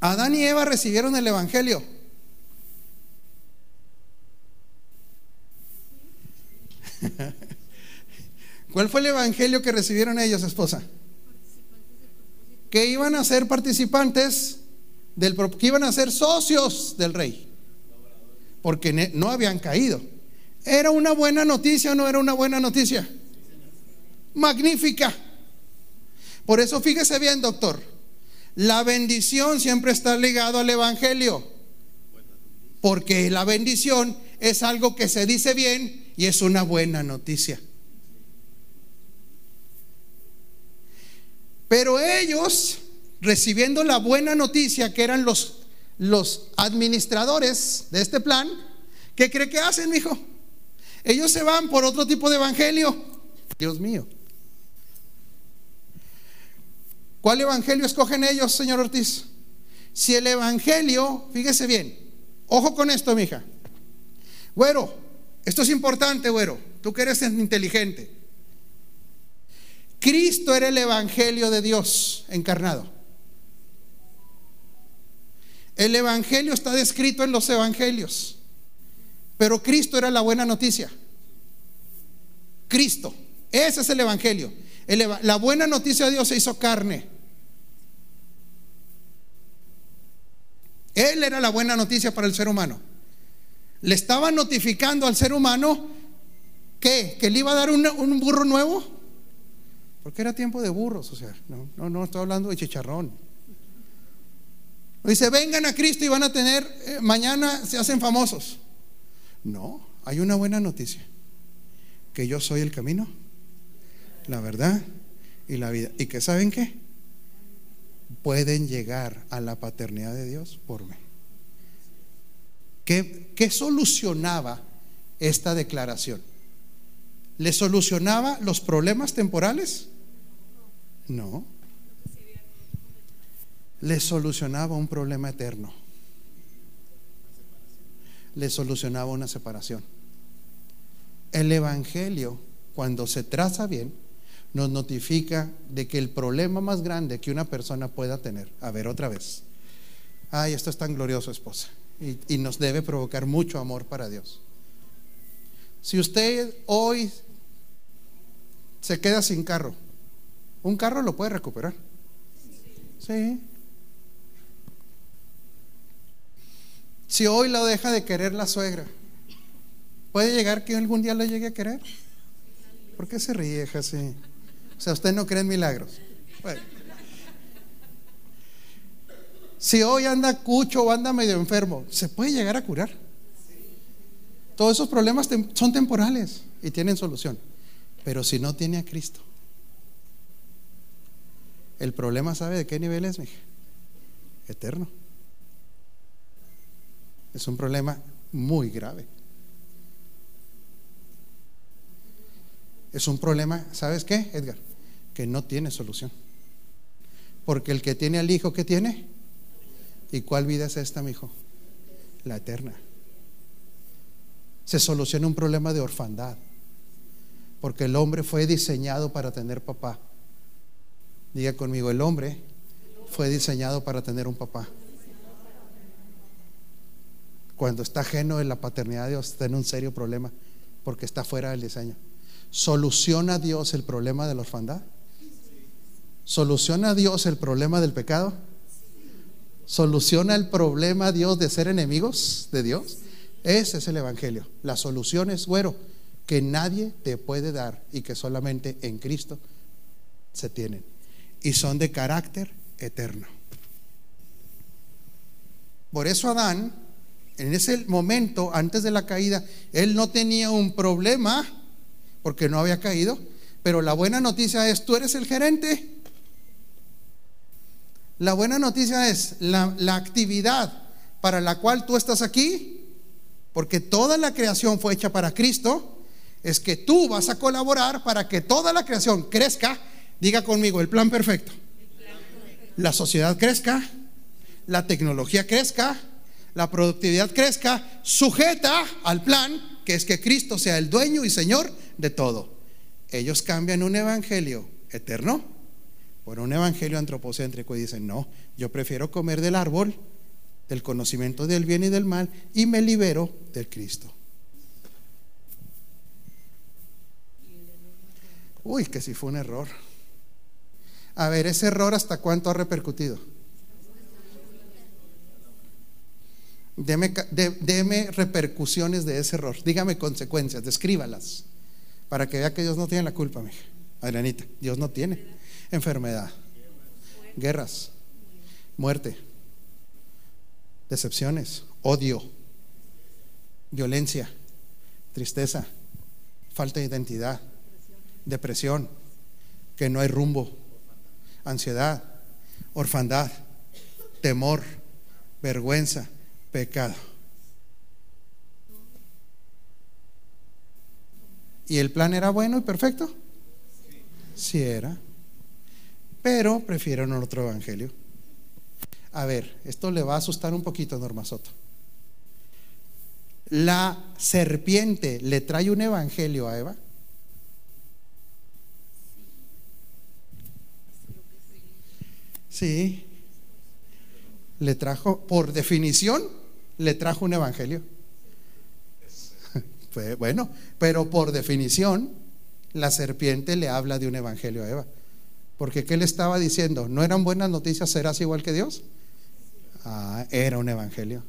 Adán y Eva recibieron el evangelio. ¿Cuál fue el evangelio que recibieron ellos, esposa? que iban a ser participantes del que iban a ser socios del rey. Porque no habían caído. ¿Era una buena noticia o no era una buena noticia? Magnífica. Por eso fíjese bien, doctor. La bendición siempre está ligado al evangelio. Porque la bendición es algo que se dice bien y es una buena noticia. Pero ellos, recibiendo la buena noticia, que eran los, los administradores de este plan, ¿qué cree que hacen, hijo? Ellos se van por otro tipo de evangelio. Dios mío. ¿Cuál evangelio escogen ellos, señor Ortiz? Si el evangelio, fíjese bien, ojo con esto, mija. Güero, esto es importante, güero, tú que eres inteligente. Cristo era el Evangelio de Dios encarnado. El Evangelio está descrito en los Evangelios, pero Cristo era la buena noticia. Cristo, ese es el Evangelio. la buena noticia de Dios se hizo carne. Él era la buena noticia para el ser humano. Le estaba notificando al ser humano que, que le iba a dar un burro nuevo. Porque era tiempo de burros, o sea, no, no, no estoy hablando de chicharrón. Dice, vengan a Cristo y van a tener, eh, mañana se hacen famosos. No, hay una buena noticia, que yo soy el camino, la verdad y la vida. ¿Y que saben qué? Pueden llegar a la paternidad de Dios por mí. ¿Qué, qué solucionaba esta declaración? ¿Le solucionaba los problemas temporales? No. Le solucionaba un problema eterno. Le solucionaba una separación. El Evangelio, cuando se traza bien, nos notifica de que el problema más grande que una persona pueda tener, a ver otra vez, ay, esto es tan glorioso, esposa, y, y nos debe provocar mucho amor para Dios. Si usted hoy se queda sin carro, un carro lo puede recuperar. Sí. Si hoy lo deja de querer la suegra, ¿puede llegar que algún día lo llegue a querer? ¿Por qué se ríe, así? O sea, usted no cree en milagros. Si hoy anda cucho o anda medio enfermo, ¿se puede llegar a curar? Todos esos problemas son temporales y tienen solución. Pero si no tiene a Cristo, el problema, ¿sabe de qué nivel es, mija? Eterno. Es un problema muy grave. Es un problema, ¿sabes qué, Edgar? Que no tiene solución. Porque el que tiene al hijo, ¿qué tiene? ¿Y cuál vida es esta, mi hijo? La eterna. Se soluciona un problema de orfandad. Porque el hombre fue diseñado para tener papá. Diga conmigo, el hombre fue diseñado para tener un papá. Cuando está ajeno de la paternidad de Dios, está en un serio problema porque está fuera del diseño. ¿Soluciona Dios el problema de la orfandad? ¿Soluciona Dios el problema del pecado? ¿Soluciona el problema Dios de ser enemigos de Dios? Ese es el Evangelio. La solución es, güero, que nadie te puede dar y que solamente en Cristo se tienen y son de carácter eterno. Por eso Adán, en ese momento, antes de la caída, él no tenía un problema porque no había caído, pero la buena noticia es, tú eres el gerente. La buena noticia es la, la actividad para la cual tú estás aquí, porque toda la creación fue hecha para Cristo, es que tú vas a colaborar para que toda la creación crezca Diga conmigo, el plan perfecto. La sociedad crezca, la tecnología crezca, la productividad crezca, sujeta al plan que es que Cristo sea el dueño y Señor de todo. Ellos cambian un evangelio eterno por un evangelio antropocéntrico y dicen, no, yo prefiero comer del árbol del conocimiento del bien y del mal y me libero del Cristo. Uy, que si fue un error. A ver, ese error hasta cuánto ha repercutido. Deme, deme, repercusiones de ese error. Dígame consecuencias, descríbalas. Para que vea que Dios no tiene la culpa, mija. Adrianita, Dios no tiene. Enfermedad, guerras, muerte, decepciones, odio, violencia, tristeza, falta de identidad, depresión, que no hay rumbo, ansiedad, orfandad, temor, vergüenza, pecado. ¿Y el plan era bueno y perfecto? Sí era. Pero prefirieron otro evangelio. A ver, esto le va a asustar un poquito, Norma Soto. La serpiente le trae un evangelio a Eva. Sí. Le trajo, por definición, le trajo un evangelio. bueno, pero por definición, la serpiente le habla de un evangelio a Eva. Porque ¿qué le estaba diciendo? ¿No eran buenas noticias? ¿Serás igual que Dios? Ah, era un evangelio.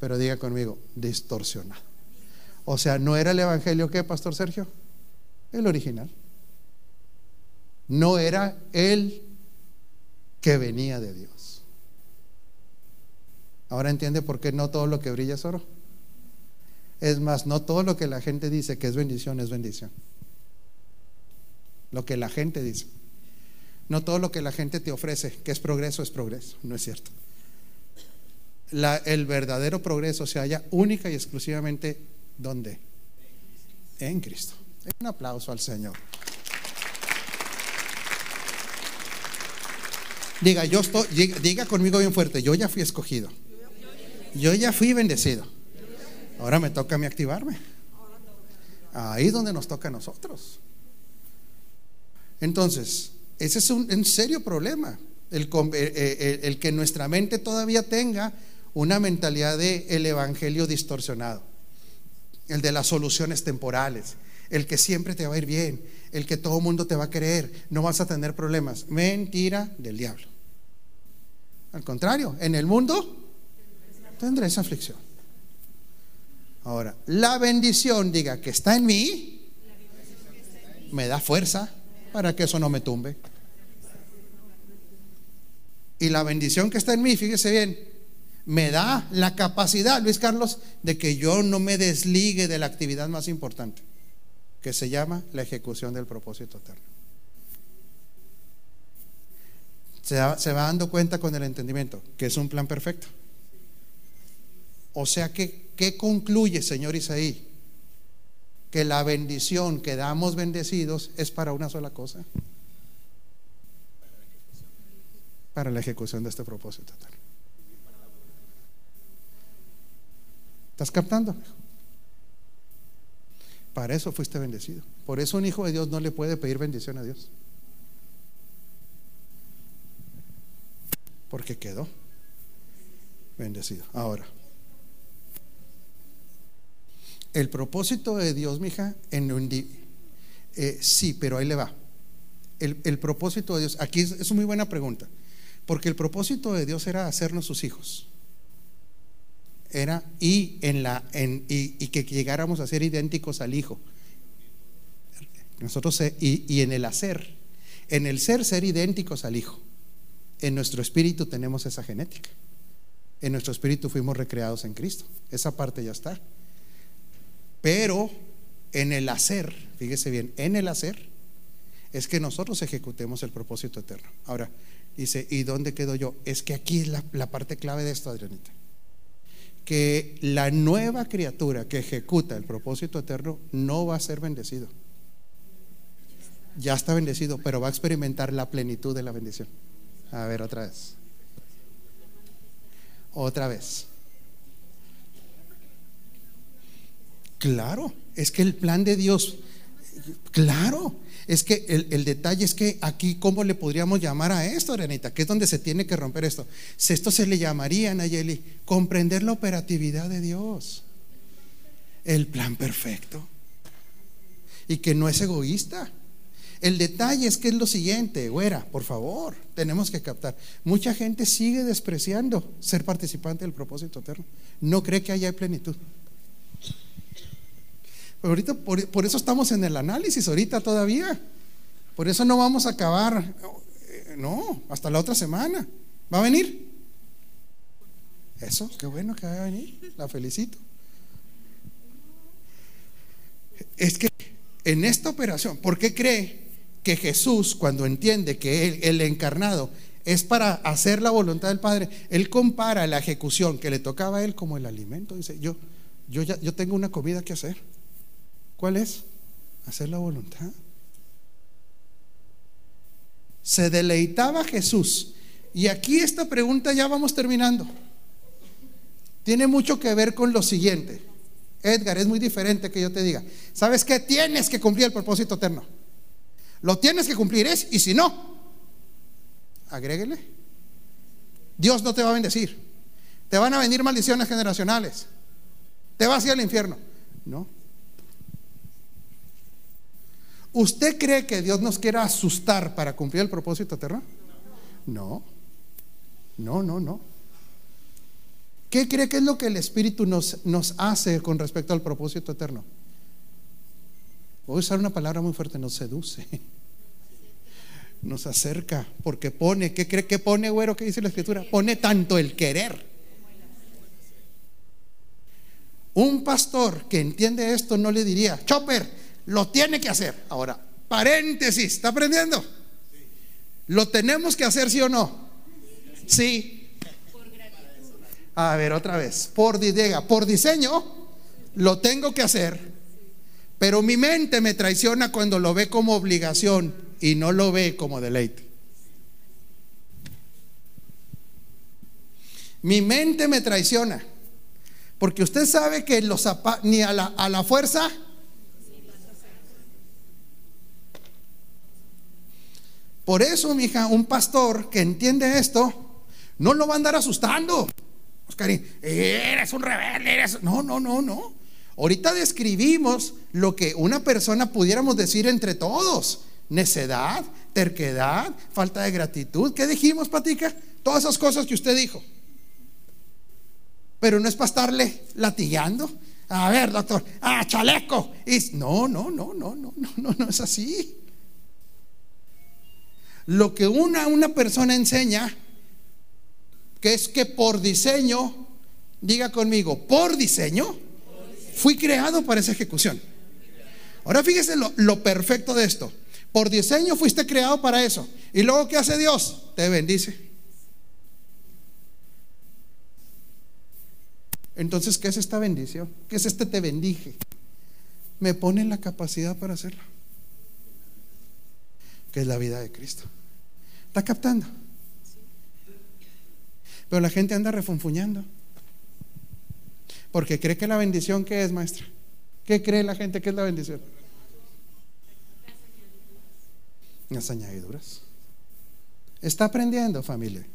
Pero diga conmigo, distorsionado. O sea, ¿no era el evangelio que, Pastor Sergio? El original. No era el que venía de Dios. Ahora entiende por qué no todo lo que brilla es oro. Es más, no todo lo que la gente dice que es bendición es bendición. Lo que la gente dice. No todo lo que la gente te ofrece que es progreso es progreso. No es cierto. el verdadero progreso se halla única y exclusivamente ¿dónde? En Cristo. Un aplauso al Señor. Diga, yo estoy, diga conmigo bien fuerte, yo ya fui escogido. Yo ya fui bendecido. Ahora me toca a mí activarme. Ahí es donde nos toca a nosotros. Entonces, ese es un, serio problema. El, eh, eh, el, que nuestra mente todavía tenga una mentalidad de el evangelio distorsionado, el de las soluciones temporales, el que siempre te va a ir bien, el que todo mundo te va a creer, no vas a tener problemas. Mentira del diablo. Al contrario, en el mundo tendréis aflicción. Ahora, la bendición, diga, que está en mí, me da fuerza para que eso no me tumbe. Y la bendición que está en mí, fíjese bien, me da la capacidad, Luis Carlos, de que yo no me desligue de la actividad más importante, que se llama la ejecución del propósito eterno. Se va dando cuenta con el entendimiento que es un plan perfecto. O sea que, ¿qué concluye, señor Isaí? Que la bendición que damos bendecidos es para una sola cosa. Para la ejecución de este propósito ¿Estás captando? Para eso fuiste bendecido. Por eso un hijo de Dios no le puede pedir bendición a Dios. Porque quedó bendecido. Ahora, el propósito de Dios, mija, en un eh, sí, pero ahí le va. El, propósito de Dios, aquí es, una muy buena pregunta, porque el propósito de Dios era hacernos sus hijos. Era y en la y, que llegáramos a ser idénticos al Hijo. Nosotros y, y en el hacer, en el ser ser idénticos al Hijo. En nuestro espíritu tenemos esa genética. En nuestro espíritu fuimos recreados en Cristo. Esa parte ya está. Pero en el hacer, fíjese bien, en el hacer es que nosotros ejecutemos el propósito eterno. Ahora, dice, ¿y dónde quedo yo? Es que aquí es la, parte clave de esto, Adrianita. Que la nueva criatura que ejecuta el propósito eterno no va a ser bendecido. Ya está bendecido, pero va a experimentar la plenitud de la bendición. A ver, otra vez. Otra vez. Claro, es que el plan de Dios, claro, es que el, detalle es que aquí, ¿cómo le podríamos llamar a esto, Arenita? Que es donde se tiene que romper esto. Esto se le llamaría, Nayeli, comprender la operatividad de Dios. El plan perfecto. Y que no es egoísta. El detalle es que es lo siguiente, güera, por favor, tenemos que captar. Mucha gente sigue despreciando ser participante del propósito eterno. No cree que haya plenitud. Ahorita, por, por eso estamos en el análisis, ahorita todavía. Por eso no vamos a acabar, eh, no, hasta la otra semana. ¿Va a venir? Eso, qué bueno que va a venir, la felicito. Es que en esta operación, ¿por qué cree que Jesús, cuando entiende que él, el encarnado es para hacer la voluntad del Padre, él compara la ejecución que le tocaba a él como el alimento? Dice, yo, yo, ya, yo tengo una comida que hacer. ¿Cuál es? Hacer la voluntad. Se deleitaba Jesús. Y aquí esta pregunta ya vamos terminando. Tiene mucho que ver con lo siguiente. Edgar, es muy diferente que yo te diga, ¿sabes qué? Tienes que cumplir el propósito eterno. Lo tienes que cumplir es, y si no, agréguele. Dios no te va a bendecir. Te van a venir maldiciones generacionales. Te vas a ir al infierno. No. ¿Usted cree que Dios nos quiera asustar para cumplir el propósito eterno? No. No, no, no. ¿Qué cree que es lo que el Espíritu nos, nos hace con respecto al propósito eterno? Voy a usar una palabra muy fuerte, nos seduce. Nos acerca, porque pone, ¿qué cree que pone, güero? ¿Qué dice la escritura? Pone tanto el querer. Un pastor que entiende esto no le diría, Chopper, lo tiene que hacer. Ahora, paréntesis, ¿está aprendiendo? ¿Lo tenemos que hacer sí o no? Sí. A ver, otra vez. Por, por diseño, lo tengo que hacer. Pero mi mente me traiciona cuando lo ve como obligación y no lo ve como deleite. Mi mente me traiciona. Porque usted sabe que los ni a la, a la fuerza. Por eso, mija, un pastor que entiende esto, no lo va a andar asustando. Oscarín, eres un rebelde, eres... No, no, no, no. Ahorita describimos lo que una persona pudiéramos decir entre todos. Necedad, terquedad, falta de gratitud. ¿Qué dijimos, Patica? Todas esas cosas que usted dijo. Pero no es para estarle latigando. A ver, doctor, ah, chaleco. No, no, no, no, no, no, no, no es así. Lo que una, una persona enseña que es que por diseño, diga conmigo, por diseño, fui creado para esa ejecución. Ahora fíjese lo, perfecto de esto. Por diseño fuiste creado para eso. Y luego, ¿qué hace Dios? Te bendice. Entonces, ¿qué es esta bendición? ¿Qué es este te bendije? Me pone la capacidad para hacerlo. Que es la vida de Cristo. ¿Está captando? Pero la gente anda refunfuñando. Porque cree que la bendición, ¿qué es, maestra? ¿Qué cree la gente que es la bendición? Las añadiduras. ¿Está aprendiendo, familia?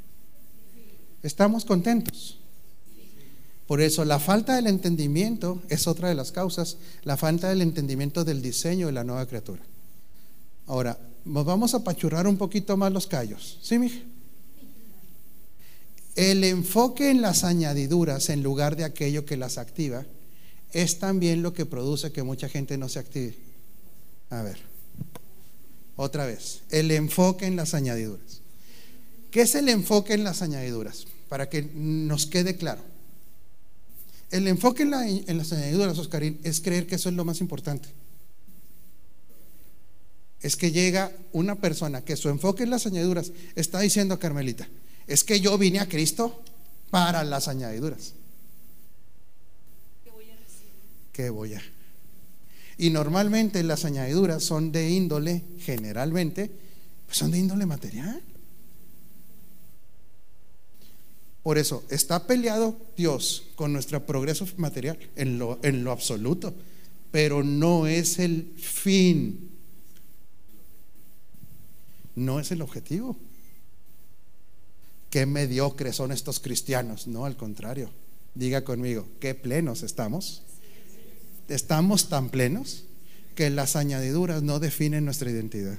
¿Estamos contentos? Por eso la falta del entendimiento es otra de las causas, la falta del entendimiento del diseño de la nueva criatura. Ahora, vamos a pachurrar un poquito más los callos. ¿Sí, mija? El enfoque en las añadiduras en lugar de aquello que las activa es también lo que produce que mucha gente no se active. A ver, otra vez, el enfoque en las añadiduras. ¿Qué es el enfoque en las añadiduras? Para que nos quede claro. El enfoque en, en las añadiduras, Oscarín, es creer que eso es lo más importante. Es que llega una persona que su enfoque en las añadiduras está diciendo, Carmelita, es que yo vine a Cristo para las añadiduras. ¿Qué voy a recibir? ¿Qué voy a? Y normalmente las añadiduras son de índole, generalmente, pues son de índole material. Por eso, está peleado Dios con nuestro progreso material en lo, en lo absoluto, pero no es el fin, no es el objetivo qué mediocres son estos cristianos. No, al contrario. Diga conmigo, qué plenos estamos. Estamos tan plenos que las añadiduras no definen nuestra identidad.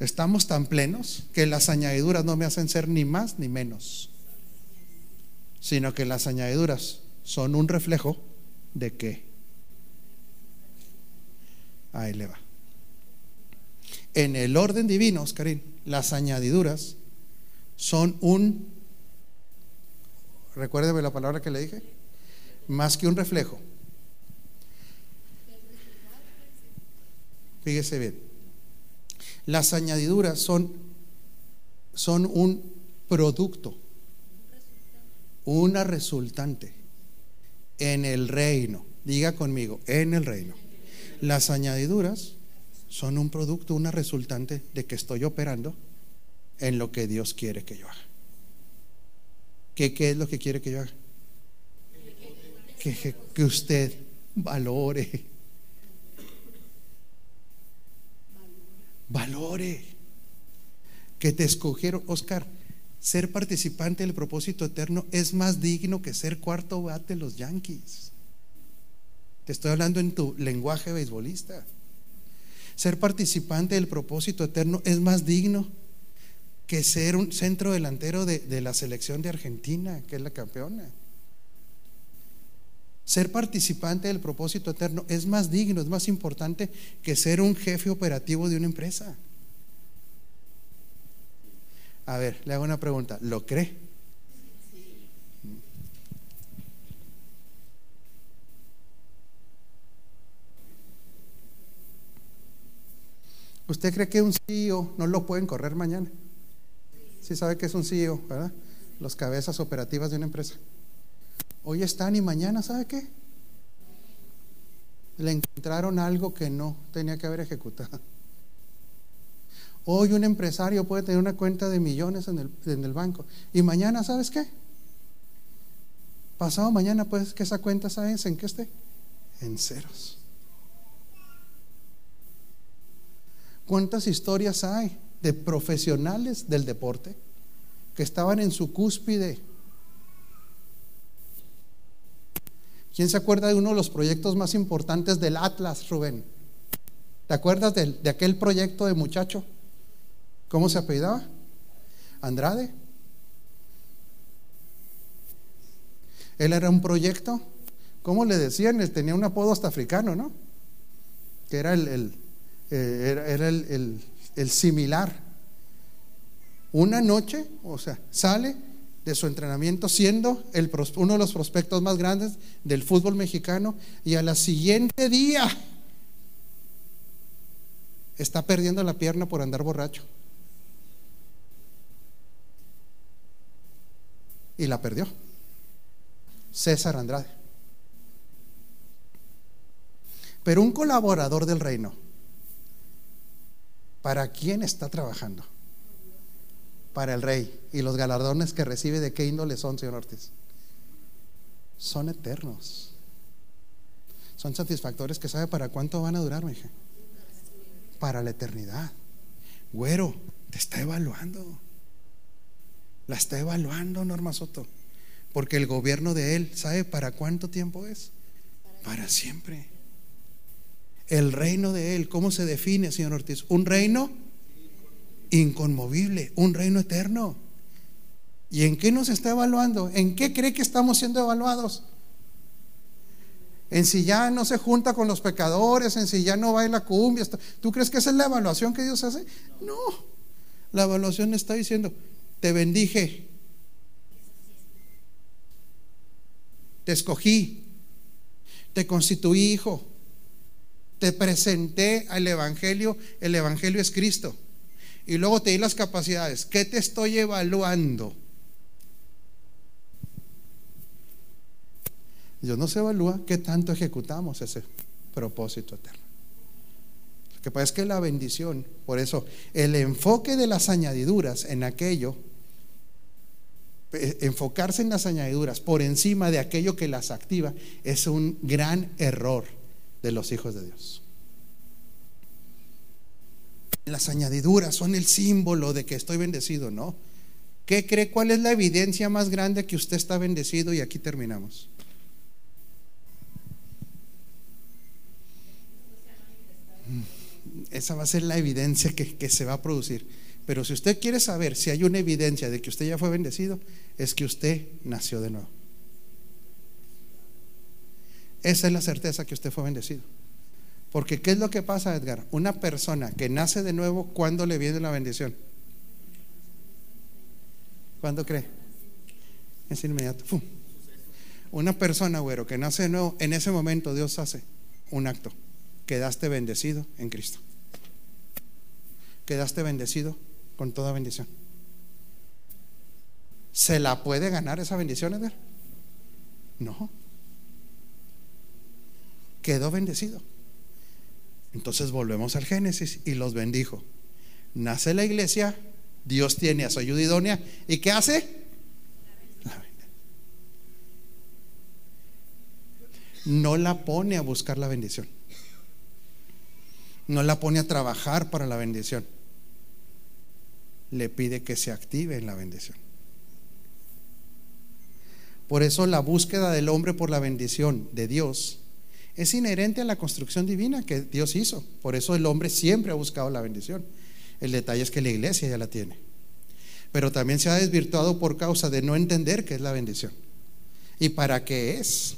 Estamos tan plenos que las añadiduras no me hacen ser ni más ni menos, sino que las añadiduras son un reflejo de qué. Ahí le va. En el orden divino, Oscarín, las añadiduras son un, recuérdeme la palabra que le dije, más que un reflejo. Fíjese bien. Las añadiduras son, son un producto, una resultante en el reino. Diga conmigo, en el reino. Las añadiduras son un producto, una resultante de que estoy operando en lo que Dios quiere que yo haga. ¿Qué, es lo que quiere que yo haga? Que, que usted valore valore que te escogieron. Oscar, ser participante del propósito eterno es más digno que ser cuarto bate de los Yankees. Te estoy hablando en tu lenguaje beisbolista. Ser participante del propósito eterno es más digno que ser un centro delantero de, de la selección de Argentina, que es la campeona. Ser participante del propósito eterno es más digno, es más importante que ser un jefe operativo de una empresa. A ver, le hago una pregunta. ¿Lo cree? ¿Usted cree que un CEO no lo pueden correr mañana? Sí sabe que es un CEO, ¿verdad? Los cabezas operativas de una empresa. Hoy están y mañana, ¿sabe qué? Le encontraron algo que no tenía que haber ejecutado. Hoy un empresario puede tener una cuenta de millones en el, en el banco y mañana, ¿sabes qué? Pasado mañana, pues que esa cuenta, ¿sabes en qué esté? En ceros. ¿Cuántas historias hay de profesionales del deporte que estaban en su cúspide ¿Quién se acuerda de uno de los proyectos más importantes del Atlas, Rubén? ¿Te acuerdas de, de aquel proyecto de muchacho? ¿Cómo se apellidaba? Andrade. Él era un proyecto, ¿cómo le decían? Él tenía un apodo hasta africano, ¿no? Que era el, eh, era, el, el similar. Una noche, o sea, sale de su entrenamiento siendo el, uno de los prospectos más grandes del fútbol mexicano y a la siguiente día está perdiendo la pierna por andar borracho. Y la perdió. César Andrade. Pero un colaborador del reino, ¿para quién está trabajando? para el rey y los galardones que recibe de qué índole son, señor Ortiz. Son eternos. Son satisfactores que sabe para cuánto van a durar, mi. Para la eternidad. Güero, te está evaluando. La está evaluando Norma Soto. Porque el gobierno de él sabe para cuánto tiempo es. Para siempre. El reino de él, ¿cómo se define, señor Ortiz? Un reino inconmovible, un reino eterno. ¿Y en qué nos está evaluando? ¿En qué cree que estamos siendo evaluados? En si ya no se junta con los pecadores, en si ya no baila cumbia. ¿Tú crees que esa es la evaluación que Dios hace? No. La evaluación está diciendo, te bendije, te escogí, te constituí hijo, te presenté al Evangelio, el Evangelio es Cristo y luego te di las capacidades. ¿Qué te estoy evaluando? Dios no se evalúa qué tanto ejecutamos ese propósito eterno. Lo que pasa es que la bendición, por eso, el enfoque de las añadiduras en aquello, eh, enfocarse en las añadiduras por encima de aquello que las activa, es un gran error de los hijos de Dios. Las añadiduras son el símbolo de que estoy bendecido, ¿no? ¿Qué cree? ¿Cuál es la evidencia más grande que usted está bendecido? Y aquí terminamos. esa va a ser la evidencia que, que se va a producir. Pero si usted quiere saber si hay una evidencia de que usted ya fue bendecido, es que usted nació de nuevo. Esa es la certeza que usted fue bendecido. Porque ¿qué es lo que pasa, Edgar? Una persona que nace de nuevo, ¿cuándo le viene la bendición? ¿Cuándo cree? Es inmediato. Una persona, güero, que nace de nuevo, en ese momento Dios hace un acto. Quedaste bendecido en Cristo. Quedaste bendecido con toda bendición. ¿Se la puede ganar esa bendición, Edgar? No. Quedó bendecido. Entonces volvemos al Génesis y los bendijo. Nace la iglesia, Dios tiene a su ayuda idónea. ¿Y qué hace? No la pone a buscar la bendición. No la pone a trabajar para la bendición. Le pide que se active en la bendición. Por eso la búsqueda del hombre por la bendición de Dios es inherente a la construcción divina que Dios hizo. Por eso el hombre siempre ha buscado la bendición. El detalle es que la iglesia ya la tiene. Pero también se ha desvirtuado por causa de no entender qué es la bendición. ¿Y para qué es?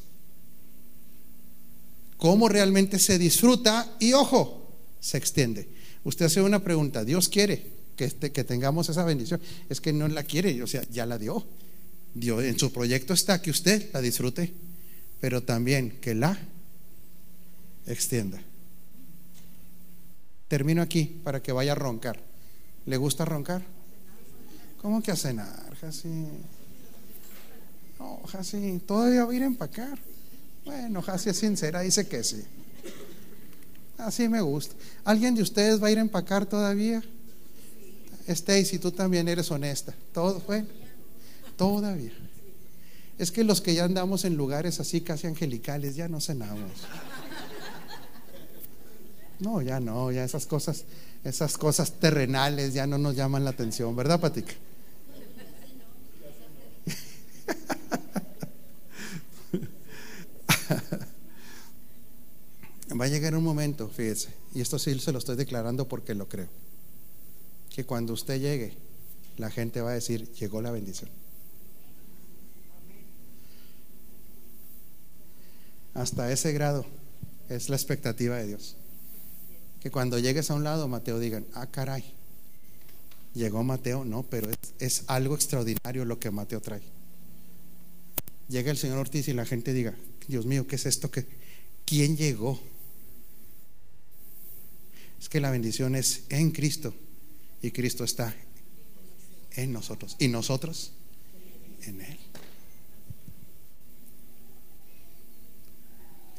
¿Cómo realmente se disfruta? Y ojo, se extiende. Usted hace una pregunta, Dios quiere que, este, que tengamos esa bendición. Es que no la quiere, o sea, ya la dio. Dios, en su proyecto está que usted la disfrute, pero también que la extienda. Termino aquí para que vaya a roncar. ¿Le gusta roncar? ¿Cómo que a cenar, Jasi? No, Jasi, todavía va a ir a empacar. Bueno, Jasi es sincera, dice que sí. Así me gusta. ¿Alguien de ustedes va a ir a empacar todavía? Stacy, tú también eres honesta. Todo, bueno, todavía. Es que los que ya andamos en lugares así casi angelicales, ya no cenamos. No, ya no, ya esas cosas, esas cosas terrenales ya no nos llaman la atención, ¿verdad, Patica? Va a llegar un momento, fíjese, y esto sí se lo estoy declarando porque lo creo, que cuando usted llegue, la gente va a decir, llegó la bendición. Hasta ese grado es la expectativa de Dios que cuando llegues a un lado, Mateo, digan, ah, caray, llegó Mateo, no, pero es, algo extraordinario lo que Mateo trae. Llega el señor Ortiz y la gente diga, Dios mío, ¿qué es esto? que ¿Quién llegó? Es que la bendición es en Cristo y Cristo está en nosotros y nosotros en Él.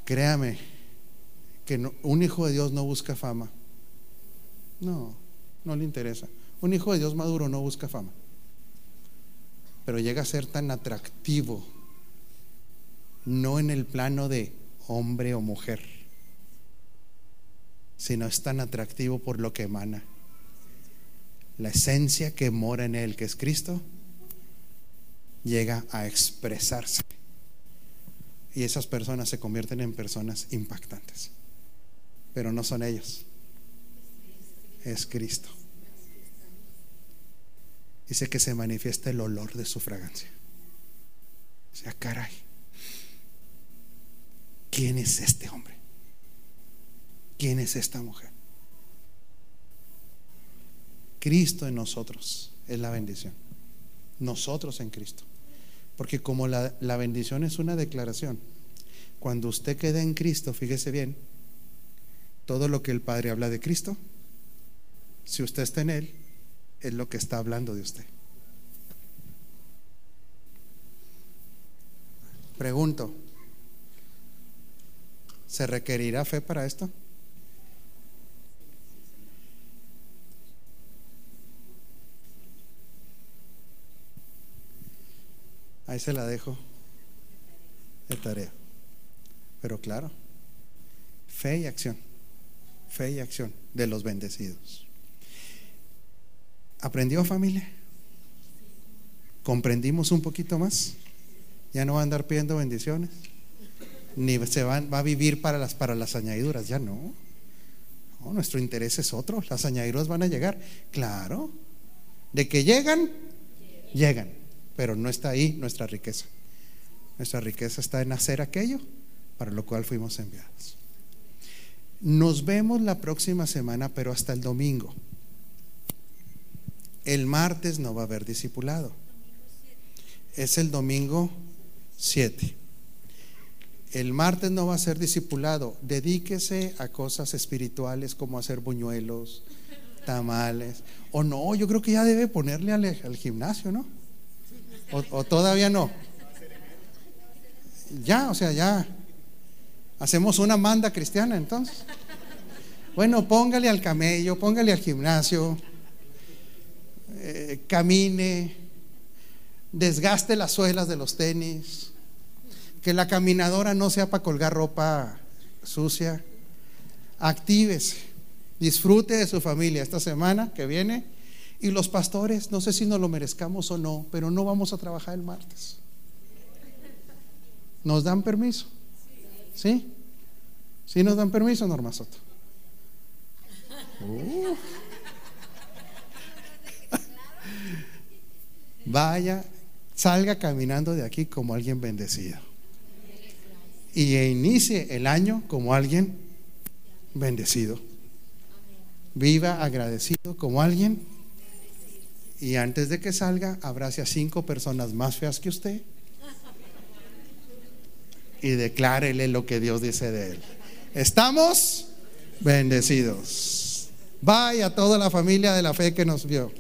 Créame, un hijo de Dios no busca fama. No, no le interesa. Un hijo de Dios maduro no busca fama. Pero llega a ser tan atractivo, no en el plano de hombre o mujer, sino es tan atractivo por lo que emana. La esencia que mora en él, que es Cristo, llega a expresarse. Y esas personas se convierten en personas impactantes pero no son ellos. Es Cristo. Dice que se manifiesta el olor de su fragancia. O sea, caray. ¿Quién es este hombre? ¿Quién es esta mujer? Cristo en nosotros es la bendición. Nosotros en Cristo. Porque como la, la bendición es una declaración, cuando usted queda en Cristo, fíjese bien, todo lo que el Padre habla de Cristo, si usted está en Él, es lo que está hablando de usted. Pregunto, ¿se requerirá fe para esto? Ahí se la dejo de tarea. Pero claro, fe y acción fe y acción de los bendecidos. ¿Aprendió familia? ¿Comprendimos un poquito más? Ya no va a andar pidiendo bendiciones, ni se va, va a vivir para las, para las añadiduras, ya no. nuestro interés es otro, las añadiduras van a llegar. Claro, de que llegan, llegan, pero no está ahí nuestra riqueza. Nuestra riqueza está en hacer aquello para lo cual fuimos enviados. Nos vemos la próxima semana, pero hasta el domingo. El martes no va a haber discipulado. Es el domingo 7. El martes no va a ser discipulado. Dedíquese a cosas espirituales como hacer buñuelos, tamales. O no, yo creo que ya debe ponerle al, gimnasio, ¿no? o todavía no. Ya, o sea, ya. Hacemos una manda cristiana entonces. Bueno, póngale al camello, póngale al gimnasio, eh, camine, desgaste las suelas de los tenis, que la caminadora no sea para colgar ropa sucia. Actívese, disfrute de su familia esta semana que viene. Y los pastores, no sé si nos lo merezcamos o no, pero no vamos a trabajar el martes. ¿Nos dan permiso? ¿Sí? ¿Sí nos dan permiso, Norma Soto? Uh. Vaya, salga caminando de aquí como alguien bendecido. Y inicie el año como alguien bendecido. Viva agradecido como alguien. Y antes de que salga, abrace a cinco personas más feas que usted y declárele lo que Dios dice de él. Estamos bendecidos. Vaya a toda la familia de la fe que nos vio.